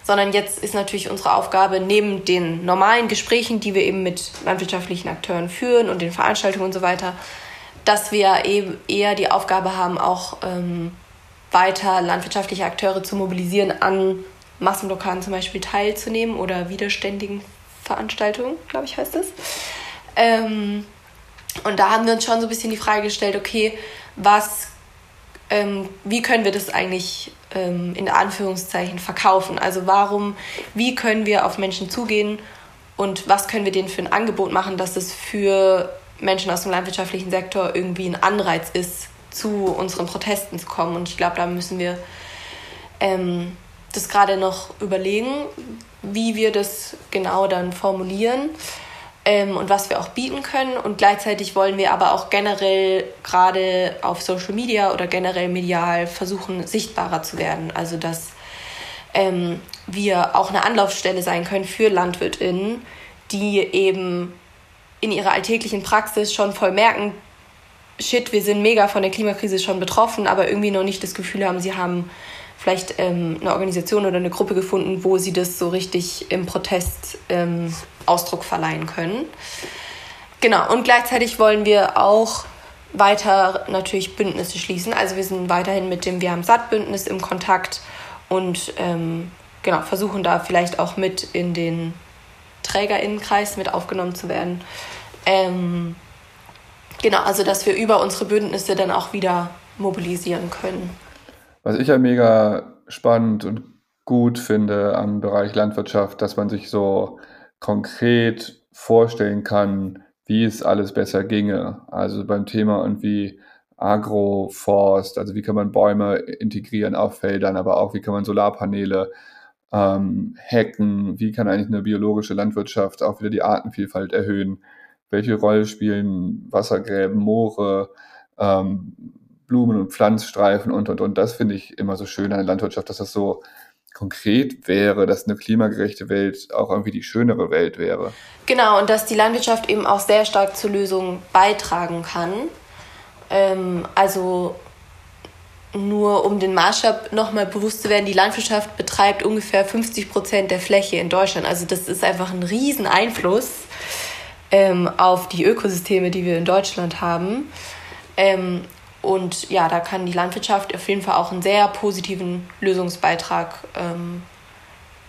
sondern jetzt ist natürlich unsere Aufgabe, neben den normalen Gesprächen, die wir eben mit landwirtschaftlichen Akteuren führen und den Veranstaltungen und so weiter, dass wir eben eher die Aufgabe haben, auch ähm, weiter landwirtschaftliche Akteure zu mobilisieren, an Massenblockaden zum Beispiel teilzunehmen oder widerständigen Veranstaltung, glaube ich, heißt es. Ähm, und da haben wir uns schon so ein bisschen die Frage gestellt, okay, was, ähm, wie können wir das eigentlich ähm, in Anführungszeichen verkaufen? Also warum, wie können wir auf Menschen zugehen und was können wir denen für ein Angebot machen, dass es für Menschen aus dem landwirtschaftlichen Sektor irgendwie ein Anreiz ist, zu unseren Protesten zu kommen. Und ich glaube, da müssen wir ähm, das gerade noch überlegen, wie wir das genau dann formulieren ähm, und was wir auch bieten können. Und gleichzeitig wollen wir aber auch generell gerade auf Social Media oder generell medial versuchen, sichtbarer zu werden. Also dass ähm, wir auch eine Anlaufstelle sein können für LandwirtInnen, die eben in ihrer alltäglichen Praxis schon voll merken, shit, wir sind mega von der Klimakrise schon betroffen, aber irgendwie noch nicht das Gefühl haben, sie haben vielleicht ähm, eine Organisation oder eine Gruppe gefunden, wo sie das so richtig im Protest ähm, Ausdruck verleihen können. Genau, und gleichzeitig wollen wir auch weiter natürlich Bündnisse schließen. Also wir sind weiterhin mit dem Wir haben Satt-Bündnis im Kontakt und ähm, genau, versuchen da vielleicht auch mit in den Trägerinnenkreis mit aufgenommen zu werden. Ähm, genau, also dass wir über unsere Bündnisse dann auch wieder mobilisieren können. Was ich ja mega spannend und gut finde am Bereich Landwirtschaft, dass man sich so konkret vorstellen kann, wie es alles besser ginge. Also beim Thema irgendwie Agroforst, also wie kann man Bäume integrieren auf Feldern, aber auch wie kann man Solarpaneele ähm, hacken, wie kann eigentlich eine biologische Landwirtschaft auch wieder die Artenvielfalt erhöhen, welche Rolle spielen Wassergräben, Moore, ähm, Blumen- und Pflanzstreifen und, und, und. Das finde ich immer so schön an der Landwirtschaft, dass das so konkret wäre, dass eine klimagerechte Welt auch irgendwie die schönere Welt wäre. Genau, und dass die Landwirtschaft eben auch sehr stark zur Lösung beitragen kann. Ähm, also nur um den Maßstab nochmal bewusst zu werden, die Landwirtschaft betreibt ungefähr 50 Prozent der Fläche in Deutschland. Also das ist einfach ein riesen Einfluss ähm, auf die Ökosysteme, die wir in Deutschland haben. Ähm, und ja, da kann die Landwirtschaft auf jeden Fall auch einen sehr positiven Lösungsbeitrag ähm,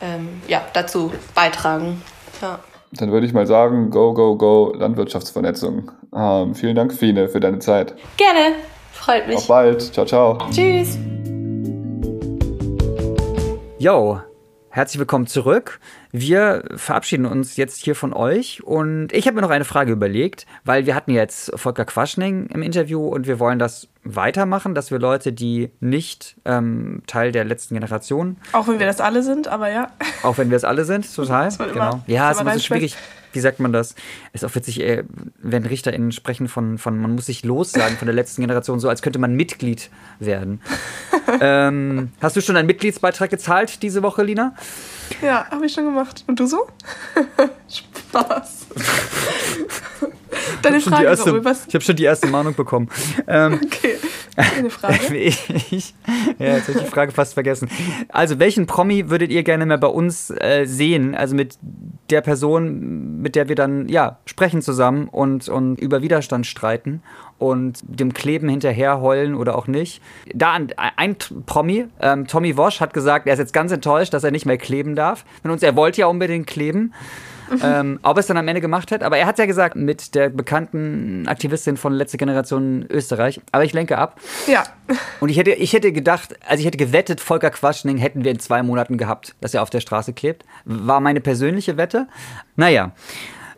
ähm ja, dazu beitragen. Ja. Dann würde ich mal sagen, go, go, go, Landwirtschaftsvernetzung. Ähm, vielen Dank, Fine, für deine Zeit. Gerne. Freut mich. Auf bald. Ciao, ciao. Tschüss. Yo, herzlich willkommen zurück. Wir verabschieden uns jetzt hier von euch und ich habe mir noch eine Frage überlegt, weil wir hatten jetzt Volker Quaschning im Interview und wir wollen das weitermachen, dass wir Leute, die nicht ähm, Teil der letzten Generation. Auch wenn wir das alle sind, aber ja. Auch wenn wir es alle sind, total. genau. Ja, es ist immer so schwierig wie sagt man das? Ist auch witzig, äh, wenn RichterInnen sprechen von, von, man muss sich lossagen von der letzten Generation, so als könnte man Mitglied werden. ähm, hast du schon einen Mitgliedsbeitrag gezahlt diese Woche, Lina? Ja, habe ich schon gemacht. Und du so? Spaß. Deine Frage, erste, was? Ich habe schon die erste Mahnung bekommen. Ähm, okay. Eine Frage. ich, ja, jetzt habe ich die Frage fast vergessen. Also, welchen Promi würdet ihr gerne mal bei uns äh, sehen? Also mit der Person, mit der wir dann ja sprechen zusammen und, und über Widerstand streiten und dem Kleben hinterher heulen oder auch nicht. Da ein Promi, ähm, Tommy Wosch, hat gesagt, er ist jetzt ganz enttäuscht, dass er nicht mehr kleben darf. Mit uns, er wollte ja unbedingt kleben. ähm, ob er es dann am Ende gemacht hat. Aber er hat ja gesagt, mit der bekannten Aktivistin von Letzte Generation Österreich. Aber ich lenke ab. Ja. Und ich hätte, ich hätte gedacht, also ich hätte gewettet, Volker Quaschning hätten wir in zwei Monaten gehabt, dass er auf der Straße klebt. War meine persönliche Wette. Naja.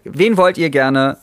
Wen wollt ihr gerne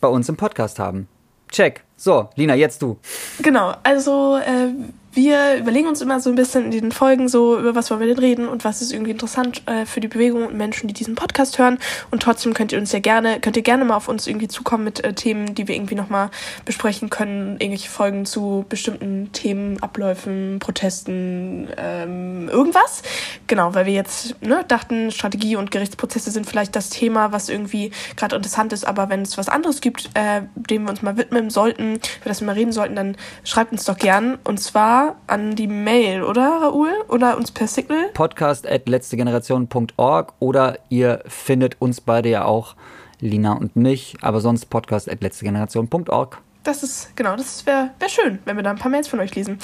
bei uns im Podcast haben? Check. So, Lina, jetzt du. Genau, also äh, wir überlegen uns immer so ein bisschen in den Folgen so, über was wollen wir denn reden und was ist irgendwie interessant äh, für die Bewegung und Menschen, die diesen Podcast hören. Und trotzdem könnt ihr uns ja gerne, könnt ihr gerne mal auf uns irgendwie zukommen mit äh, Themen, die wir irgendwie nochmal besprechen können. Irgendwelche Folgen zu bestimmten Themen, Abläufen, Protesten, ähm, irgendwas. Genau, weil wir jetzt ne, dachten, Strategie und Gerichtsprozesse sind vielleicht das Thema, was irgendwie gerade interessant ist. Aber wenn es was anderes gibt, äh, dem wir uns mal widmen sollten, über das wir mal reden sollten, dann schreibt uns doch gern. Und zwar an die Mail, oder Raoul? Oder uns per Signal? Podcast at letztegeneration.org oder ihr findet uns beide ja auch, Lina und mich, aber sonst podcast at letztegeneration.org. Das ist, genau, das wäre wär schön, wenn wir da ein paar Mails von euch lesen.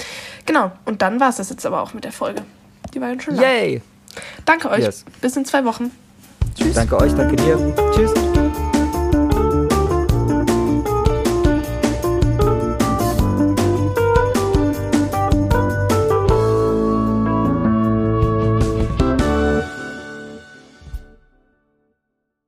Genau, und dann war es das jetzt aber auch mit der Folge. Die war ja schon lang. Yay! Danke euch. Yes. Bis in zwei Wochen. Tschüss. Danke euch, danke dir. Tschüss.